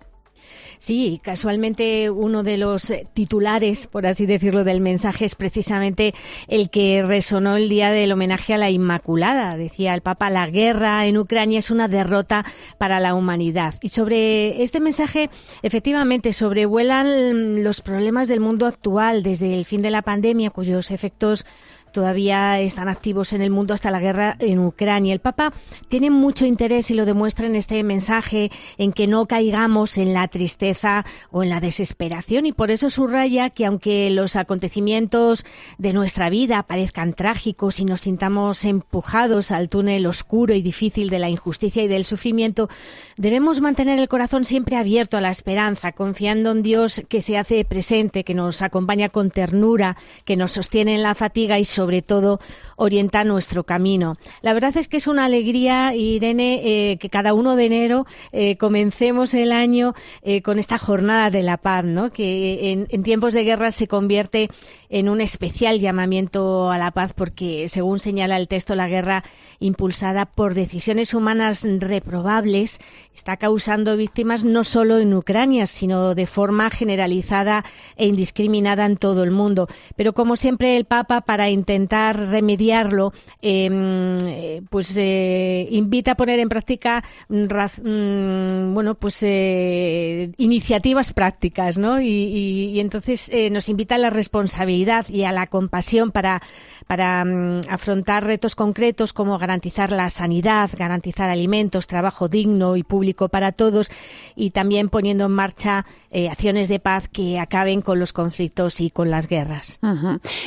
Sí, casualmente uno de los titulares, por así decirlo, del mensaje es precisamente el que resonó el día del homenaje a la Inmaculada. Decía el Papa, la guerra en Ucrania es una derrota para la humanidad. Y sobre este mensaje, efectivamente, sobrevuelan los problemas del mundo actual desde el fin de la pandemia, cuyos efectos todavía están activos en el mundo hasta la guerra en Ucrania. El Papa tiene mucho interés y lo demuestra en este mensaje en que no caigamos en la tristeza o en la desesperación y por eso subraya que aunque los acontecimientos de nuestra vida parezcan trágicos y nos sintamos empujados al túnel oscuro y difícil de la injusticia y del sufrimiento, debemos mantener el corazón siempre abierto a la esperanza, confiando en Dios que se hace presente, que nos acompaña con ternura, que nos sostiene en la fatiga y sobre todo orienta nuestro camino. La verdad es que es una alegría, Irene, eh, que cada uno de enero eh, comencemos el año eh, con esta jornada de la paz, ¿no? que en, en tiempos de guerra se convierte en un especial llamamiento a la paz porque, según señala el texto, la guerra impulsada por decisiones humanas reprobables está causando víctimas no solo en Ucrania, sino de forma generalizada e indiscriminada en todo el mundo. Pero, como siempre, el Papa, para intentar remediarlo, eh, pues eh, invita a poner en práctica mm, bueno, pues eh, iniciativas prácticas, ¿no? Y entonces eh, nos invita a la responsabilidad y a la compasión para, para um, afrontar retos concretos como garantizar la sanidad, garantizar alimentos, trabajo digno y público para todos y también poniendo en marcha eh, acciones de paz que acaben con los conflictos y con las guerras.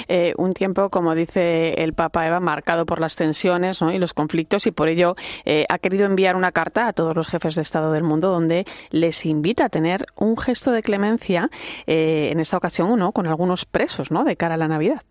Eh, un tiempo, como dice el Papa Eva, marcado por las tensiones y los conflictos y por ello eh, ha querido enviar una carta a todos los jefes de Estado del mundo donde les invita a tener un gesto de clemencia, en esta ocasión uno, con algunos presos ¿no? de cara a la Navidad.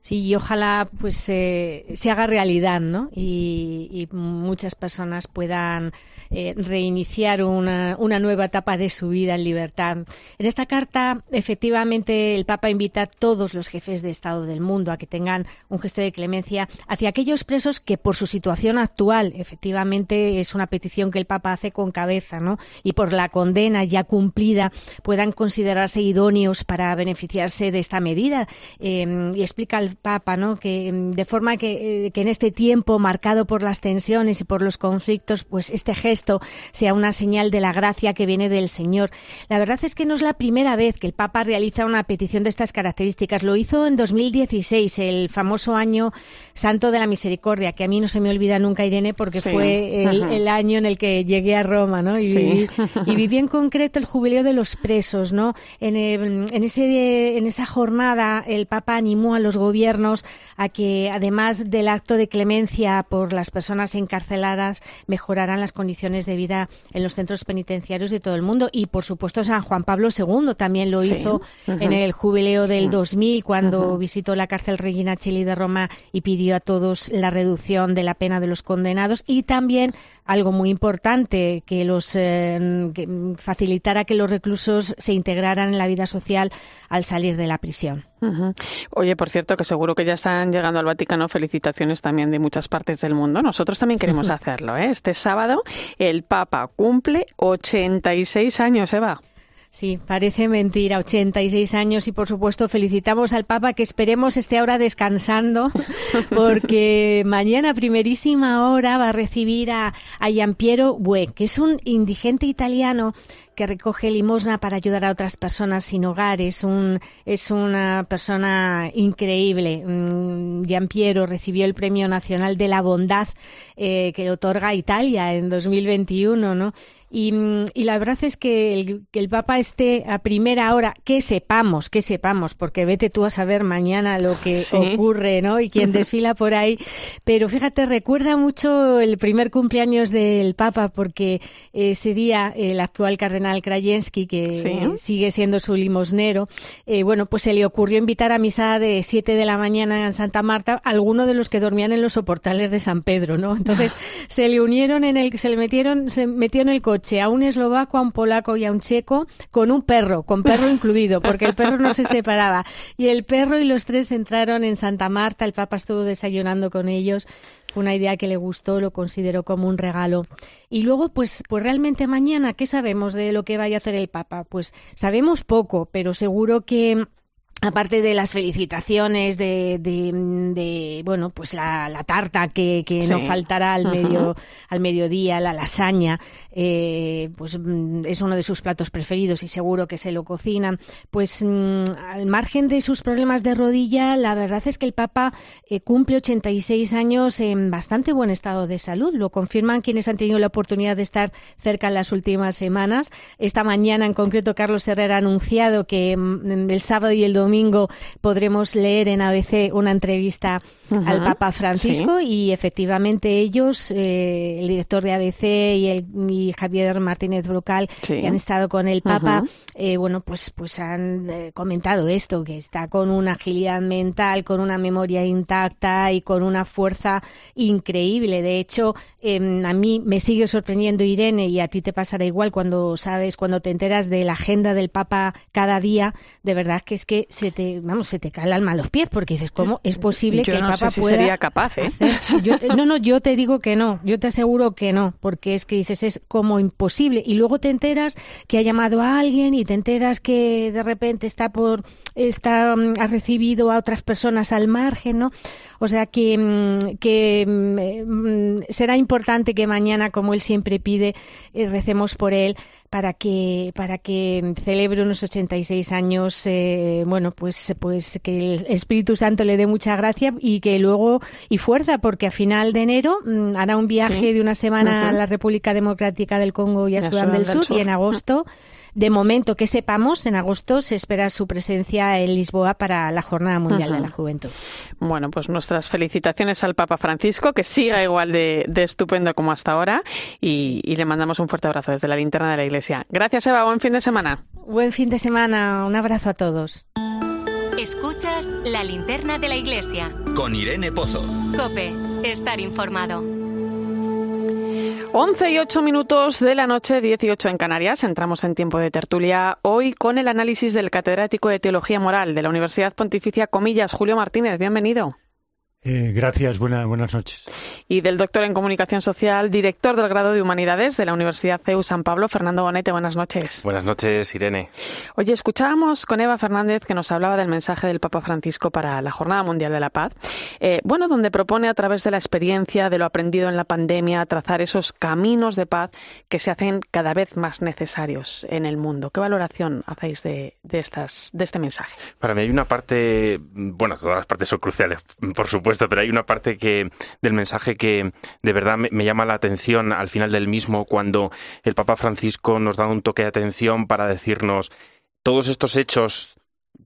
Sí, y ojalá pues se haga realidad, ¿no? Y, y muchas personas puedan eh, reiniciar una, una, nueva etapa de su vida en libertad. En esta carta, efectivamente, el Papa invita a todos los jefes de Estado del mundo a que tengan un gesto de clemencia hacia aquellos presos que, por su situación actual, efectivamente es una petición que el Papa hace con cabeza, ¿no? Y por la condena ya cumplida, puedan considerarse idóneos para beneficiarse de esta medida. Eh, y explica el Papa, ¿no? Que de forma que, que, en este tiempo marcado por las tensiones y por los conflictos, pues este gesto sea una señal de la gracia que viene del Señor. La verdad es que no es la primera vez que el Papa realiza una petición de estas características. Lo hizo en 2016, el famoso año Santo de la Misericordia, que a mí no se me olvida nunca, Irene, porque sí. fue el, el, año en el que llegué a Roma, ¿no? Y, sí. viví, y viví en concreto el jubileo de los presos, ¿no? En, el, en, ese, en esa jornada el Papa animó a los los gobiernos a que, además del acto de clemencia por las personas encarceladas, mejoraran las condiciones de vida en los centros penitenciarios de todo el mundo. Y, por supuesto, San Juan Pablo II también lo hizo en el jubileo del 2000, cuando visitó la cárcel Regina Chili de Roma y pidió a todos la reducción de la pena de los condenados. Y también algo muy importante, que los eh, que facilitara que los reclusos se integraran en la vida social al salir de la prisión. Oye, por cierto, que seguro que ya están llegando al Vaticano felicitaciones también de muchas partes del mundo. Nosotros también queremos hacerlo. ¿eh? Este sábado el Papa cumple 86 años, Eva. Sí, parece mentira, 86 años y por supuesto felicitamos al Papa que esperemos esté ahora descansando porque mañana primerísima hora va a recibir a, a Giampiero Bue, que es un indigente italiano que recoge limosna para ayudar a otras personas sin hogar. Es, un, es una persona increíble. Mm, Giampiero recibió el Premio Nacional de la Bondad eh, que otorga Italia en 2021, ¿no? Y, y, la verdad es que el, que el, Papa esté a primera hora, que sepamos, que sepamos, porque vete tú a saber mañana lo que ¿Sí? ocurre, ¿no? Y quién desfila por ahí. Pero fíjate, recuerda mucho el primer cumpleaños del Papa, porque ese día el actual cardenal Krajewski, que ¿Sí? sigue siendo su limosnero, eh, bueno, pues se le ocurrió invitar a misa de 7 de la mañana en Santa Marta a alguno de los que dormían en los soportales de San Pedro, ¿no? Entonces se le unieron en el, se le metieron, se metió en el coche a un eslovaco, a un polaco y a un checo con un perro, con perro incluido, porque el perro no se separaba. Y el perro y los tres entraron en Santa Marta, el Papa estuvo desayunando con ellos. Fue una idea que le gustó, lo consideró como un regalo. Y luego, pues, pues realmente mañana, ¿qué sabemos de lo que vaya a hacer el Papa? Pues sabemos poco, pero seguro que aparte de las felicitaciones de, de, de bueno pues la, la tarta que, que sí. no faltará al medio al mediodía la lasaña eh, pues mm, es uno de sus platos preferidos y seguro que se lo cocinan. Pues mm, al margen de sus problemas de rodilla la verdad es que el Papa eh, cumple 86 años en bastante buen estado de salud. Lo confirman quienes han tenido la oportunidad de estar cerca en las últimas semanas. Esta mañana en concreto Carlos Herrera ha anunciado que mm, el sábado y el domingo domingo podremos leer en ABC una entrevista uh -huh. al Papa Francisco sí. y efectivamente ellos, eh, el director de ABC y, el, y Javier Martínez Brocal, sí. que han estado con el Papa, uh -huh. eh, bueno, pues, pues han eh, comentado esto, que está con una agilidad mental, con una memoria intacta y con una fuerza increíble. De hecho, a mí me sigue sorprendiendo Irene y a ti te pasará igual cuando sabes, cuando te enteras de la agenda del Papa cada día, de verdad que es que se te, vamos, se te cae el alma a los pies porque dices, ¿cómo es posible yo que no el Papa sé si pueda sería capaz, ¿eh? Yo, no, no, yo te digo que no, yo te aseguro que no, porque es que dices, es como imposible. Y luego te enteras que ha llamado a alguien y te enteras que de repente está por, está, mm, ha recibido a otras personas al margen, ¿no? O sea que, mm, que mm, será importante que mañana, como él siempre pide, eh, recemos por él para que para que celebre unos 86 años eh, bueno pues pues que el Espíritu Santo le dé mucha gracia y que luego y fuerza porque a final de enero mmm, hará un viaje sí. de una semana uh -huh. a la República Democrática del Congo y a Sudán, Sudán del, del Sur, Sur, y en agosto de momento que sepamos, en agosto se espera su presencia en Lisboa para la Jornada Mundial de la Juventud. Bueno, pues nuestras felicitaciones al Papa Francisco, que siga igual de, de estupendo como hasta ahora, y, y, le mandamos un fuerte abrazo desde la linterna de la Iglesia. Gracias, Eva. Buen fin de semana. Buen fin de semana. Un abrazo a todos. Escuchas la linterna de la Iglesia. Con Irene Pozo. Cope. Estar informado. 11 y 8 minutos de la noche, 18 en Canarias. Entramos en tiempo de tertulia hoy con el análisis del catedrático de Teología Moral de la Universidad Pontificia Comillas, Julio Martínez. Bienvenido. Eh, gracias, buena, buenas noches. Y del doctor en Comunicación Social, director del grado de Humanidades de la Universidad CEU San Pablo, Fernando Bonete. Buenas noches. Buenas noches, Irene. Oye, escuchábamos con Eva Fernández que nos hablaba del mensaje del Papa Francisco para la Jornada Mundial de la Paz. Eh, bueno, donde propone a través de la experiencia, de lo aprendido en la pandemia, trazar esos caminos de paz que se hacen cada vez más necesarios en el mundo. ¿Qué valoración hacéis de, de, estas, de este mensaje? Para mí hay una parte, bueno, todas las partes son cruciales, por supuesto pero hay una parte que del mensaje que de verdad me, me, llama la atención al final del mismo cuando el Papa Francisco nos da un toque de atención para decirnos todos estos hechos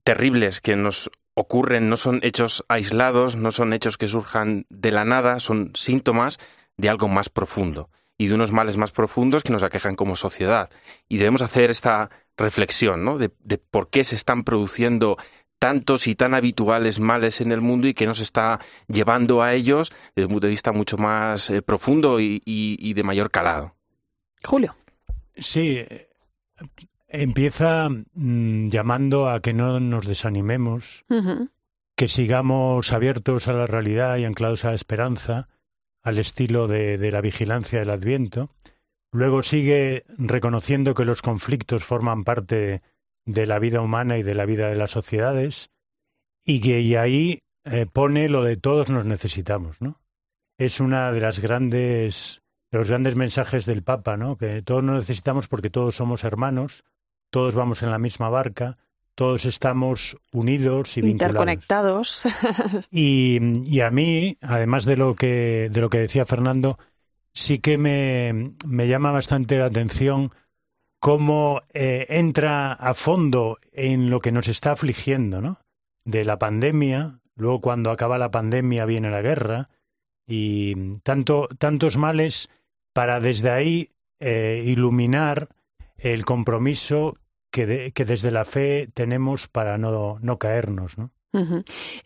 terribles que nos ocurren, no son hechos aislados, no son hechos que surjan de la nada, son síntomas de algo más profundo y de unos males más profundos que nos aquejan como sociedad. Y debemos hacer esta reflexión ¿no? de, por qué se están produciendo tantos y tan habituales males en el mundo y que nos está llevando a ellos desde un punto de vista mucho más eh, profundo y, de mayor calado. Julio. Sí, empieza mm, llamando a que no nos desanimemos, que sigamos abiertos a la realidad y anclados a la esperanza, al estilo de, de la vigilancia del Adviento. Luego sigue reconociendo que los conflictos forman parte de la vida humana y de la vida de las sociedades y que y ahí eh, pone lo de todos nos necesitamos, ¿no? Es una de las grandes de los grandes mensajes del Papa, ¿no? Que todos nos necesitamos porque todos somos hermanos, todos vamos en la misma barca, todos estamos unidos y interconectados. y, y, a mí, además de lo que de lo que decía Fernando, sí que me, me llama bastante la atención cómo eh, entra a fondo en lo que nos está afligiendo, ¿no? De la pandemia, luego cuando acaba la pandemia viene la guerra y tanto, tantos males para desde ahí eh, iluminar el compromiso que, que, desde la fe tenemos para no, no caernos, ¿no?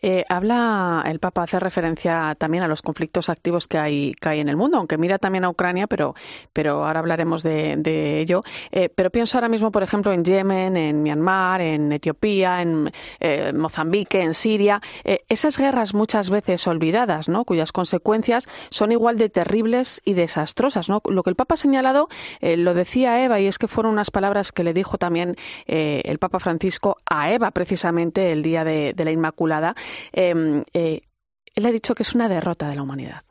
Eh, habla el Papa, hace referencia también a los conflictos activos que hay, que hay en el mundo, aunque mira también a Ucrania, pero, pero ahora hablaremos de, ello. Eh, pero pienso ahora mismo, por ejemplo, en Yemen, en Myanmar, en Etiopía, en eh, Mozambique, en Siria. esas guerras muchas veces olvidadas, ¿no? cuyas consecuencias son igual de terribles y desastrosas. ¿no? Lo que el Papa ha señalado, lo decía Eva, y es que fueron unas palabras que le dijo también el Papa Francisco a Eva precisamente el día de, de la Inmaculada, em, eh, él ha dicho que es una derrota de la humanidad.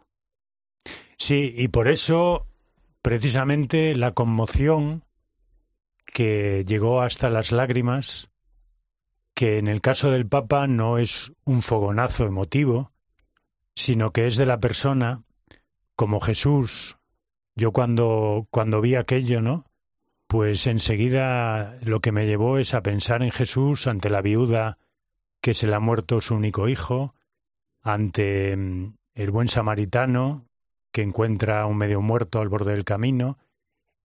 Sí, y por eso precisamente la conmoción que llegó hasta las lágrimas, que en el caso del Papa no es un fogonazo emotivo, sino que es de la persona como Jesús. Yo cuando, cuando vi aquello, ¿no? Pues enseguida lo que me llevó es a pensar en Jesús ante la viuda que se le ha muerto su único hijo, ante mm, el buen samaritano que encuentra un medio muerto al borde del camino,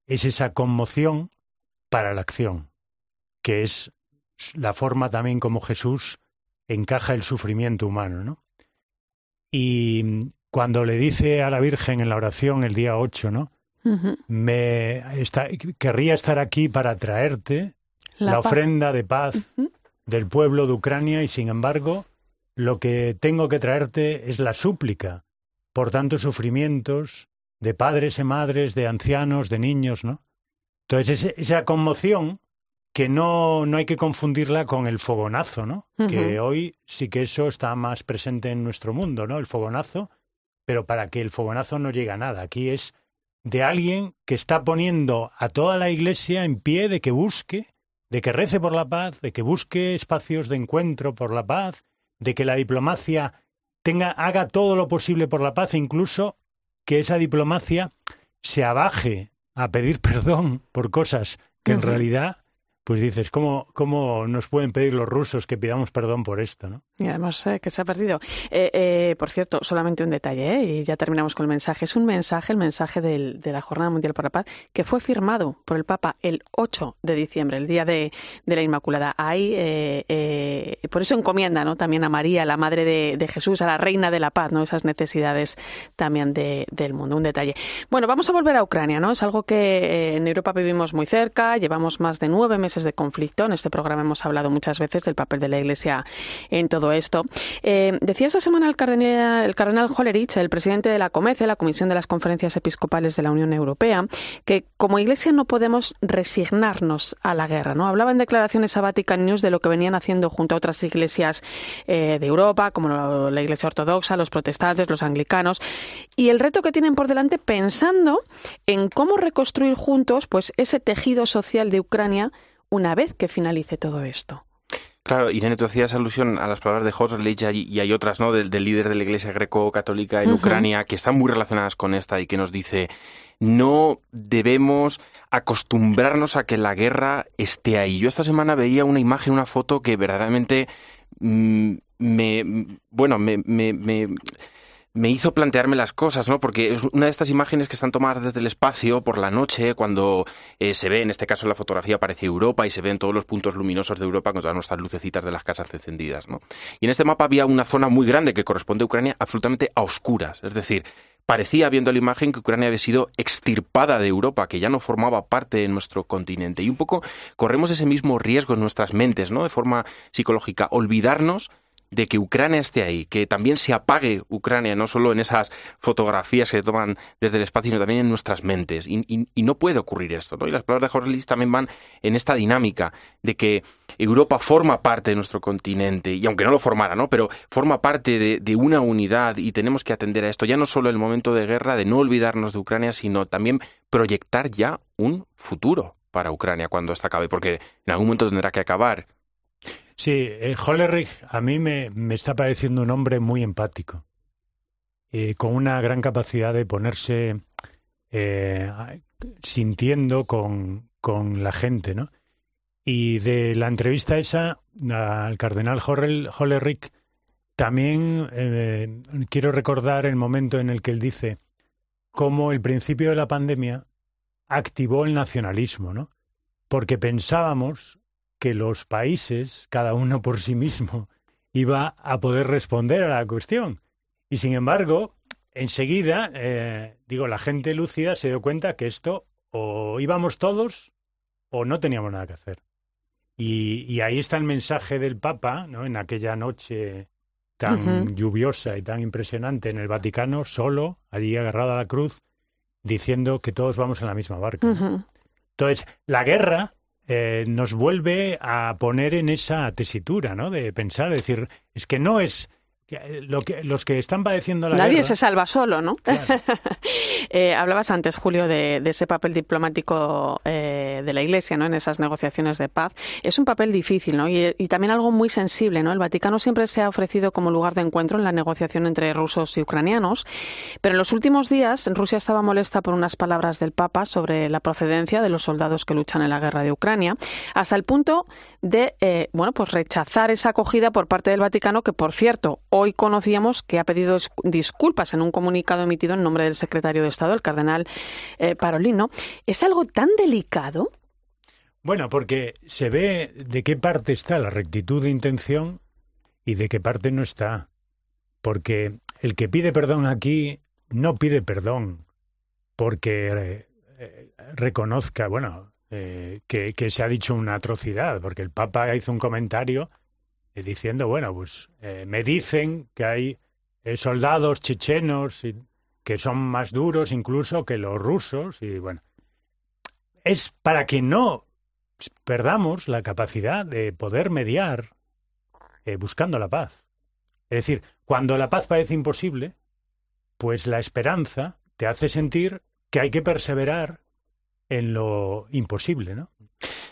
es esa conmoción para la acción, que es la forma también como Jesús encaja el sufrimiento humano, ¿no? Y mm, cuando le dice a la Virgen en la oración el día 8, ¿no? Me querría estar aquí para traerte la, ofrenda de paz del pueblo de Ucrania y sin embargo lo que tengo que traerte es la súplica por tantos sufrimientos de padres y madres, de ancianos, de niños, ¿no? Entonces esa conmoción que no, no hay que confundirla con el fogonazo, ¿no? Que hoy sí que eso está más presente en nuestro mundo, ¿no? El fogonazo, pero para que el fogonazo no llegue a nada. Aquí es de alguien que está poniendo a toda la iglesia en pie de que busque de que rece por la paz, de que busque espacios de encuentro por la paz, de que la diplomacia tenga, haga todo lo posible por la paz, e incluso que esa diplomacia se abaje a pedir perdón por cosas que en realidad pues dices, ¿cómo, ¿cómo nos pueden pedir los rusos que pidamos perdón por esto? ¿no? Y además eh, que se ha perdido. Eh, eh, por cierto, solamente un detalle, y ya terminamos con el mensaje. Es un mensaje, el mensaje del, de la Jornada Mundial por la Paz, que fue firmado por el Papa el 8 de diciembre, el día de, la Inmaculada. Ahí, por eso encomienda ¿no? también a María, la Madre de, de, Jesús, a la Reina de la Paz, ¿no? esas necesidades también de, del mundo. Un detalle. Bueno, vamos a volver a Ucrania, ¿no? Es algo que en Europa vivimos muy cerca, llevamos más de nueve meses de conflicto. En este programa hemos hablado muchas veces del papel de la Iglesia en todo esto. Eh, decía esta semana el cardenal, el cardenal Hollerich, el presidente de la COMECE, la Comisión de las Conferencias Episcopales de la Unión Europea, que como Iglesia no podemos resignarnos a la guerra. ¿no? Hablaba en declaraciones a Vatican News de lo que venían haciendo junto a otras iglesias eh, de Europa, como la Iglesia Ortodoxa, los protestantes, los anglicanos, y el reto que tienen por delante pensando en cómo reconstruir juntos pues ese tejido social de Ucrania una vez que finalice todo esto. Claro, Irene, tú hacías alusión a las palabras de Hoslerich y hay otras, ¿no? Del, líder de la Iglesia greco-católica en Ucrania que están muy relacionadas con esta y que nos dice no debemos acostumbrarnos a que la guerra esté ahí. Yo esta semana veía una imagen, una foto que verdaderamente mm, me, bueno, me, me, me hizo plantearme las cosas, ¿no? Porque es una de estas imágenes que están tomadas desde el espacio por la noche, cuando eh, se ve, en este caso en la fotografía aparece Europa y se ven todos los puntos luminosos de Europa con todas nuestras lucecitas de las casas encendidas, ¿no? Y en este mapa había una zona muy grande que corresponde a Ucrania absolutamente a oscuras, es decir, parecía viendo la imagen que Ucrania había sido extirpada de Europa, que ya no formaba parte de nuestro continente. Y un poco corremos ese mismo riesgo en nuestras mentes, ¿no? De forma psicológica, olvidarnos de que Ucrania esté ahí, que también se apague Ucrania, no solo en esas fotografías que se toman desde el espacio, sino también en nuestras mentes. Y, no puede ocurrir esto. ¿no? Y las palabras de Jorge también van en esta dinámica de que Europa forma parte de nuestro continente, y aunque no lo formara, ¿no? pero forma parte de, de una unidad y tenemos que atender a esto, ya no solo en el momento de guerra, de no olvidarnos de Ucrania, sino también proyectar ya un futuro para Ucrania cuando esto acabe, porque en algún momento tendrá que acabar Sí, eh, Hollerich a mí me, está pareciendo un hombre muy empático, eh, con una gran capacidad de ponerse eh, sintiendo con, con, la gente, ¿no? Y de la entrevista esa al cardenal Hollerich, también eh, quiero recordar el momento en el que él dice cómo el principio de la pandemia activó el nacionalismo, ¿no? Porque pensábamos que los países, cada uno por sí mismo, iba a poder responder a la cuestión. Y sin embargo, enseguida, eh, digo, la gente lúcida se dio cuenta que esto o íbamos todos o no teníamos nada que hacer. Y, ahí está el mensaje del Papa, ¿no? En aquella noche tan lluviosa y tan impresionante en el Vaticano, solo, allí agarrado a la cruz, diciendo que todos vamos en la misma barca. Entonces, la guerra eh, nos vuelve a poner en esa tesitura, ¿no? De pensar, decir, es que no es eh, lo que, los que están padeciendo la Nadie se salva solo, ¿no? Eh, hablabas antes, Julio, de, ese papel diplomático eh, de la Iglesia, ¿no? En esas negociaciones de paz. Es un papel difícil, ¿no? Y, también algo muy sensible, ¿no? El Vaticano siempre se ha ofrecido como lugar de encuentro en la negociación entre rusos y ucranianos, pero en los últimos días Rusia estaba molesta por unas palabras del Papa sobre la procedencia de los soldados que luchan en la guerra de Ucrania, hasta el punto de, bueno, pues rechazar esa acogida por parte del Vaticano, que por cierto Hoy conocíamos que ha pedido disculpas en un comunicado emitido en nombre del secretario de Estado, el cardenal eh, Parolino. ¿Es algo tan delicado? Bueno, porque se ve de qué parte está la rectitud de intención y de qué parte no está. Porque el que pide perdón aquí no pide perdón porque eh, eh, reconozca, bueno, que, que, se ha dicho una atrocidad, porque el Papa hizo un comentario diciendo, bueno, pues eh, me dicen que hay eh, soldados chechenos que son más duros incluso que los rusos y bueno, es para que no perdamos la capacidad de poder mediar eh, buscando la paz. Es decir, cuando la paz parece imposible, pues la esperanza te hace sentir que hay que perseverar en lo imposible, ¿no?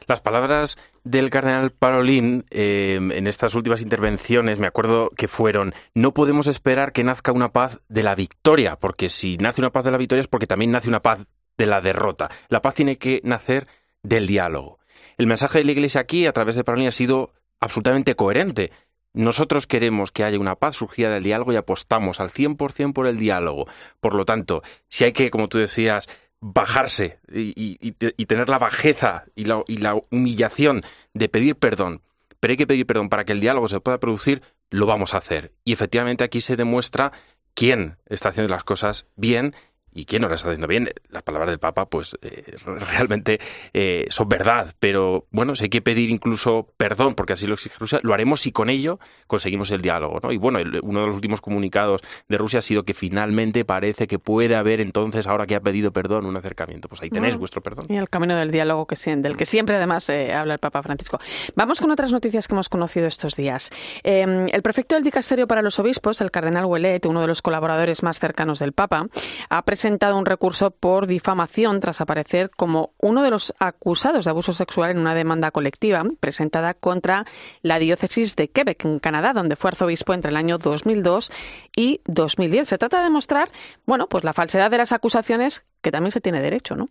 Las palabras del cardenal Parolín eh, en estas últimas intervenciones, me acuerdo que fueron, no podemos esperar que nazca una paz de la victoria, porque si nace una paz de la victoria es porque también nace una paz de la derrota. La paz tiene que nacer del diálogo. El mensaje de la Iglesia aquí, a través de Parolín, ha sido absolutamente coherente. Nosotros queremos que haya una paz surgida del diálogo y apostamos al 100% por el diálogo. Por lo tanto, si hay que, como tú decías, bajarse y, tener la bajeza y la, y la humillación de pedir perdón, pero hay que pedir perdón para que el diálogo se pueda producir, lo vamos a hacer. Y efectivamente aquí se demuestra quién está haciendo las cosas bien y quién no lo está haciendo bien. Las palabras del Papa, pues eh, realmente eh, son verdad, pero bueno, si hay que pedir incluso perdón, porque así lo exige Rusia, lo haremos si con ello conseguimos el diálogo. ¿no? Y bueno, uno de los últimos comunicados de Rusia ha sido que finalmente parece que puede haber entonces, ahora que ha pedido perdón, un acercamiento. Pues ahí tenéis vuestro perdón. Y el camino del diálogo que, del que siempre además eh, habla el Papa Francisco. Vamos con otras noticias que hemos conocido estos días. Em, el prefecto del Dicasterio para los Obispos, el cardenal Ouellet, uno de los colaboradores más cercanos del Papa, ha presentado presentado un recurso por difamación tras aparecer como uno de los acusados de abuso sexual en una demanda colectiva presentada contra la diócesis de Quebec, en Canadá, donde fue arzobispo entre el año 2002 y 2010. Se trata de demostrar, bueno, pues la falsedad de las acusaciones, que también se tiene derecho, ¿no?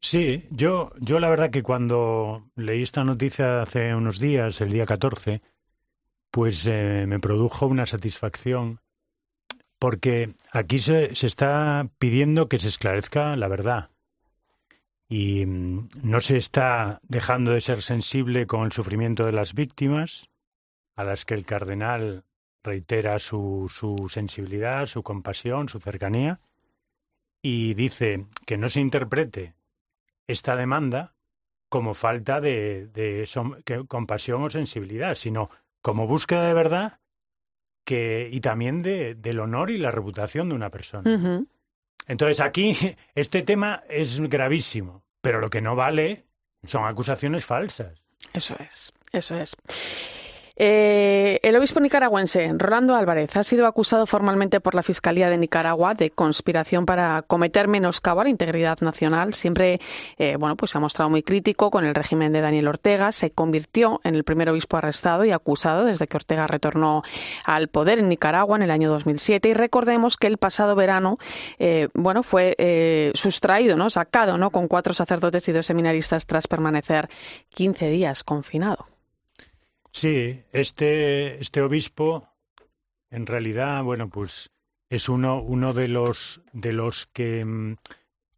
Sí, yo, yo la verdad que cuando leí esta noticia hace unos días, el día 14, pues eh, me produjo una satisfacción porque aquí se, se, está pidiendo que se esclarezca la verdad. Y mm, no se está dejando de ser sensible con el sufrimiento de las víctimas, a las que el cardenal reitera su, su sensibilidad, su compasión, su cercanía, y dice que no se interprete esta demanda como falta de, de compasión o sensibilidad, sino como búsqueda de verdad que, y también de, del honor y la reputación de una persona. Entonces aquí este tema es gravísimo, pero lo que no vale son acusaciones falsas. Eso es, eso es. Eh, el obispo nicaragüense Rolando Álvarez ha sido acusado formalmente por la Fiscalía de Nicaragua de conspiración para cometer menoscabo a la integridad nacional. Siempre, eh, bueno, pues se ha mostrado muy crítico con el régimen de Daniel Ortega. Se convirtió en el primer obispo arrestado y acusado desde que Ortega retornó al poder en Nicaragua en el año 2007. Y recordemos que el pasado verano, eh, bueno, fue sustraído, ¿no? Sacado, ¿no? Con cuatro sacerdotes y dos seminaristas tras permanecer 15 días confinado. Sí, este, este obispo, en realidad, bueno, pues es uno, uno de los de los que mm,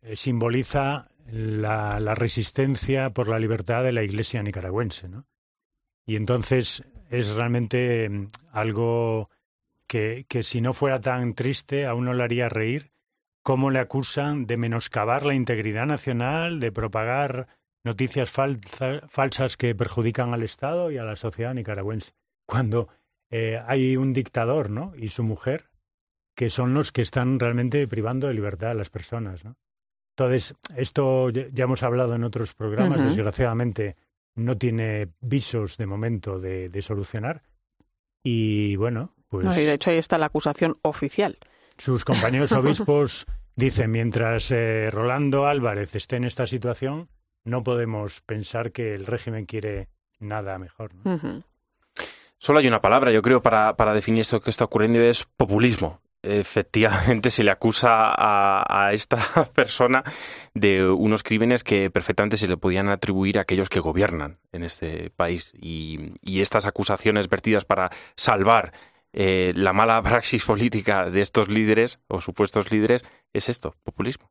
eh, simboliza la, la, resistencia por la libertad de la Iglesia nicaragüense, ¿no? Y entonces es realmente mm, algo que, que si no fuera tan triste a uno le haría reír cómo le acusan de menoscabar la integridad nacional, de propagar noticias falsas que perjudican al Estado y a la sociedad nicaragüense. Cuando eh, hay un dictador ¿no? y su mujer que son los que están realmente privando de libertad a las personas. ¿no? Entonces, esto ya hemos hablado en otros programas, desgraciadamente no tiene visos de momento de, solucionar. Y bueno, pues... y de hecho ahí está la acusación oficial. Sus compañeros obispos dicen, mientras eh, Rolando Álvarez esté en esta situación, no podemos pensar que el régimen quiere nada mejor. Solo hay una palabra, yo creo, para, para definir esto que está ocurriendo, es populismo efectivamente se le acusa a, esta persona de unos crímenes que perfectamente se le podían atribuir a aquellos que gobiernan en este país. Y, estas acusaciones vertidas para salvar eh, la mala praxis política de estos líderes o supuestos líderes es esto, populismo.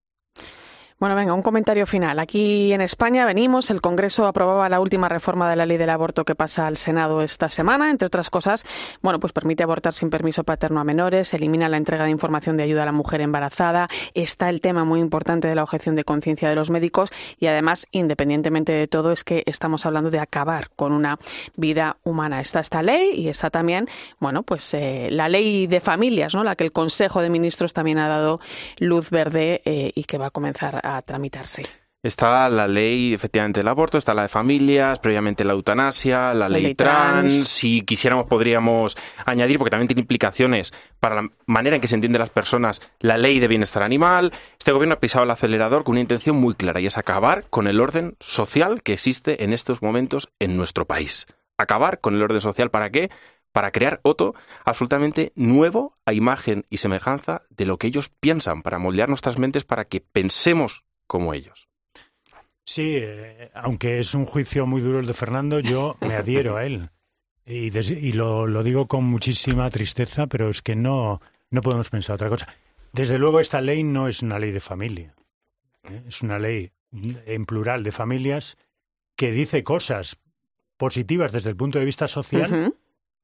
Bueno, venga, un comentario final. Aquí en España venimos, el Congreso aprobaba la última reforma de la ley del aborto que pasa al Senado esta semana. Entre otras cosas, bueno, pues permite abortar sin permiso paterno a menores, elimina la entrega de información de ayuda a la mujer embarazada, está el tema muy importante de la objeción de conciencia de los médicos y además, independientemente de todo, es que estamos hablando de acabar con una vida humana. Está esta ley y está también, bueno, pues eh, la ley de familias, ¿no? La que el Consejo de Ministros también ha dado luz verde eh, y que va a comenzar a tramitarse. Está la ley, efectivamente, del aborto, está la de familias, previamente la eutanasia, la, ley, trans. Si quisiéramos, podríamos añadir, porque también tiene implicaciones para la manera en que se entienden las personas, la ley de bienestar animal. Este gobierno ha pisado el acelerador con una intención muy clara y es acabar con el orden social que existe en estos momentos en nuestro país. Acabar con el orden social, ¿para qué? Para crear otro absolutamente nuevo a imagen y semejanza de lo que ellos piensan, para moldear nuestras mentes para que pensemos como ellos. Sí, eh, aunque es un juicio muy duro el de Fernando, yo me adhiero a él. Y, y lo, lo, digo con muchísima tristeza, pero es que no, no podemos pensar otra cosa. Desde luego, esta ley no es una ley de familia. ¿eh? Es una ley en plural de familias que dice cosas positivas desde el punto de vista social,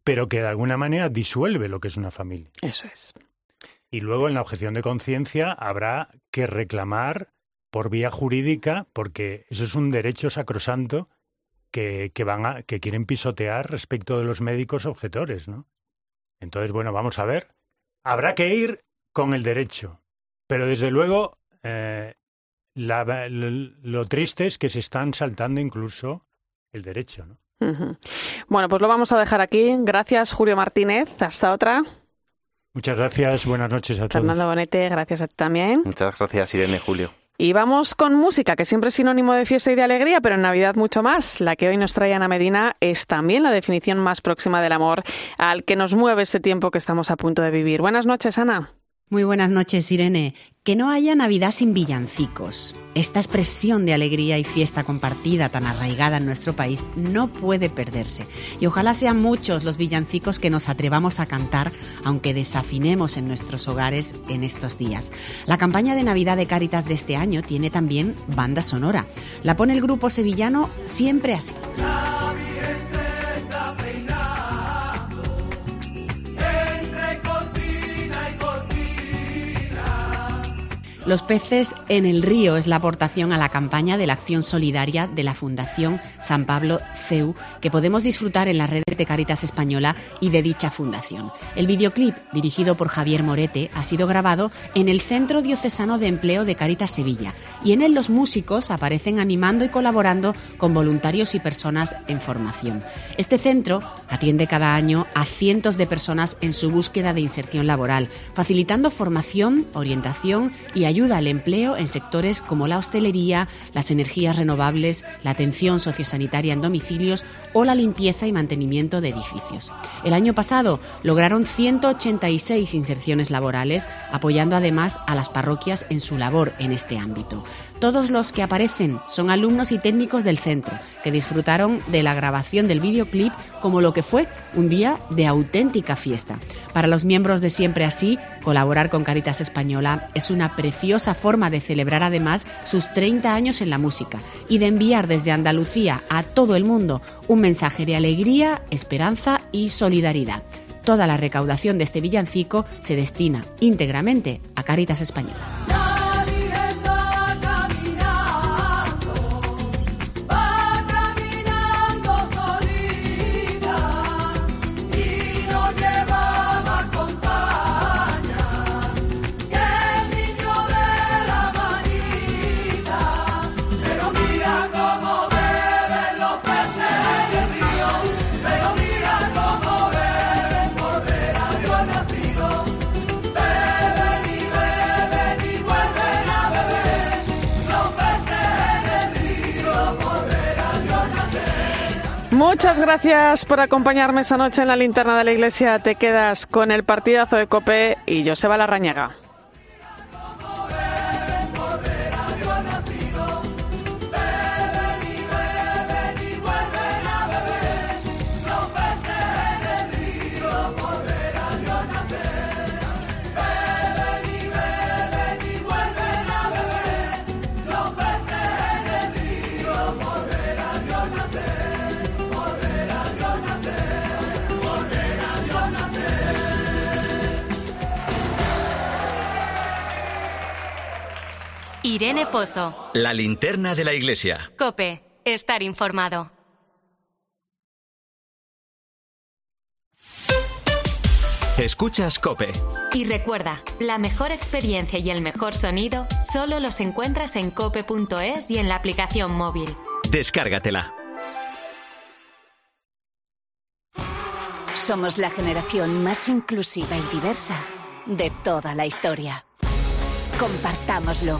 pero que de alguna manera disuelve lo que es una familia. Eso es. Y luego en la objeción de conciencia habrá que reclamar por vía jurídica, porque eso es un derecho sacrosanto que, que, van a, que quieren pisotear respecto de los médicos objetores, ¿no? Entonces, bueno, vamos a ver. Habrá que ir con el derecho, pero desde luego eh, la, lo, triste es que se están saltando incluso el derecho, ¿no? Bueno, pues lo vamos a dejar aquí. Gracias, Julio Martínez. Hasta otra. Muchas gracias. Buenas noches a todos. Fernando Bonete, gracias a ti también. Muchas gracias, Irene Julio. Y vamos con música, que siempre es sinónimo de fiesta y de alegría, pero en Navidad mucho más. La que hoy nos trae Ana Medina es también la definición más próxima del amor al que nos mueve este tiempo que estamos a punto de vivir. Buenas noches, Ana. Muy buenas noches, Irene. Que no haya Navidad sin villancicos. Esta expresión de alegría y fiesta compartida tan arraigada en nuestro país no puede perderse. Y ojalá sean muchos los villancicos que nos atrevamos a cantar, aunque desafinemos en nuestros hogares en estos días. La campaña de Navidad de Cáritas de este año tiene también banda sonora. La pone el grupo sevillano Siempre Así. Los peces en el río es la aportación a la campaña de la acción solidaria de la Fundación San Pablo CEU que podemos disfrutar en las redes de Caritas Española y de dicha fundación. El videoclip, dirigido por Javier Morete, ha sido grabado en el Centro Diocesano de Empleo de Caritas Sevilla y en él los músicos aparecen animando y colaborando con voluntarios y personas en formación. Este centro atiende cada año a cientos de personas en su búsqueda de inserción laboral, facilitando formación, orientación y ayuda al empleo en sectores como la hostelería, las energías renovables, la atención sociosanitaria en domicilios o la limpieza y mantenimiento de edificios. El año pasado lograron 186 inserciones laborales, apoyando además a las parroquias en su labor en este ámbito. Todos los que aparecen son alumnos y técnicos del centro, que disfrutaron de la grabación del videoclip como lo que fue un día de auténtica fiesta. Para los miembros de Siempre Así, colaborar con Caritas Española es una preciosa forma de celebrar además sus 30 años en la música y de enviar desde Andalucía a todo el mundo un mensaje de alegría, esperanza y solidaridad. Toda la recaudación de este villancico se destina íntegramente a Caritas Española. Muchas gracias por acompañarme esta noche en la linterna de la iglesia. Te quedas con el partidazo de Cope y Joseba Larrañaga. Irene Pozo. La linterna de la iglesia. Cope, estar informado. Escuchas Cope. Y recuerda, la mejor experiencia y el mejor sonido solo los encuentras en cope.es y en la aplicación móvil. Descárgatela. Somos la generación más inclusiva y diversa de toda la historia. Compartámoslo,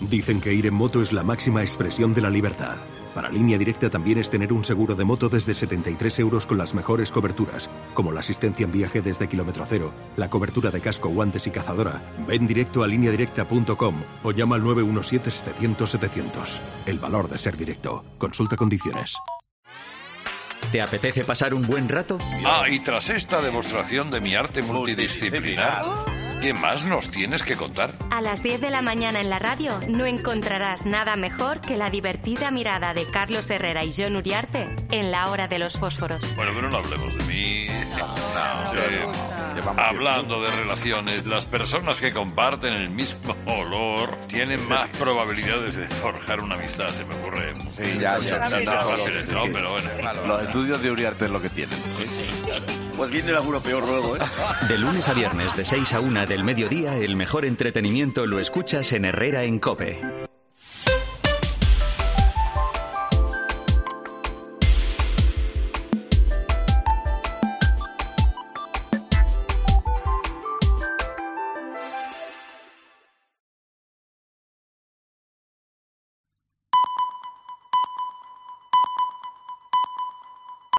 Dicen que ir en moto es la máxima expresión de la libertad. Para línea directa también es tener un seguro de moto desde 73 euros con las mejores coberturas, como la asistencia en viaje desde kilómetro cero, la cobertura de casco, guantes y cazadora. Ven directo a lineadirecta.com o llama al 917-700-700. El valor de ser directo. Consulta condiciones. ¿Te apetece pasar un buen rato? Ah, y tras esta demostración de mi arte multidisciplinar, ¿qué más nos tienes que contar? A las 10 de la mañana en la radio no encontrarás nada mejor que la divertida mirada de Carlos Herrera y John Uriarte en la hora de los fósforos. Bueno, pero no hablemos de mí. No, eh, hablando de relaciones, las personas que comparten el mismo olor tienen más probabilidades de forjar una amistad, se me ocurre. Sí, ya, ya, ¿no? Pero bueno. Los estudios de Uriarte es lo que tienen. Pues viene alguno peor luego, ¿eh? De lunes a viernes, de 6 a 1 del mediodía, el mejor entretenimiento lo escuchas en Herrera en Cope.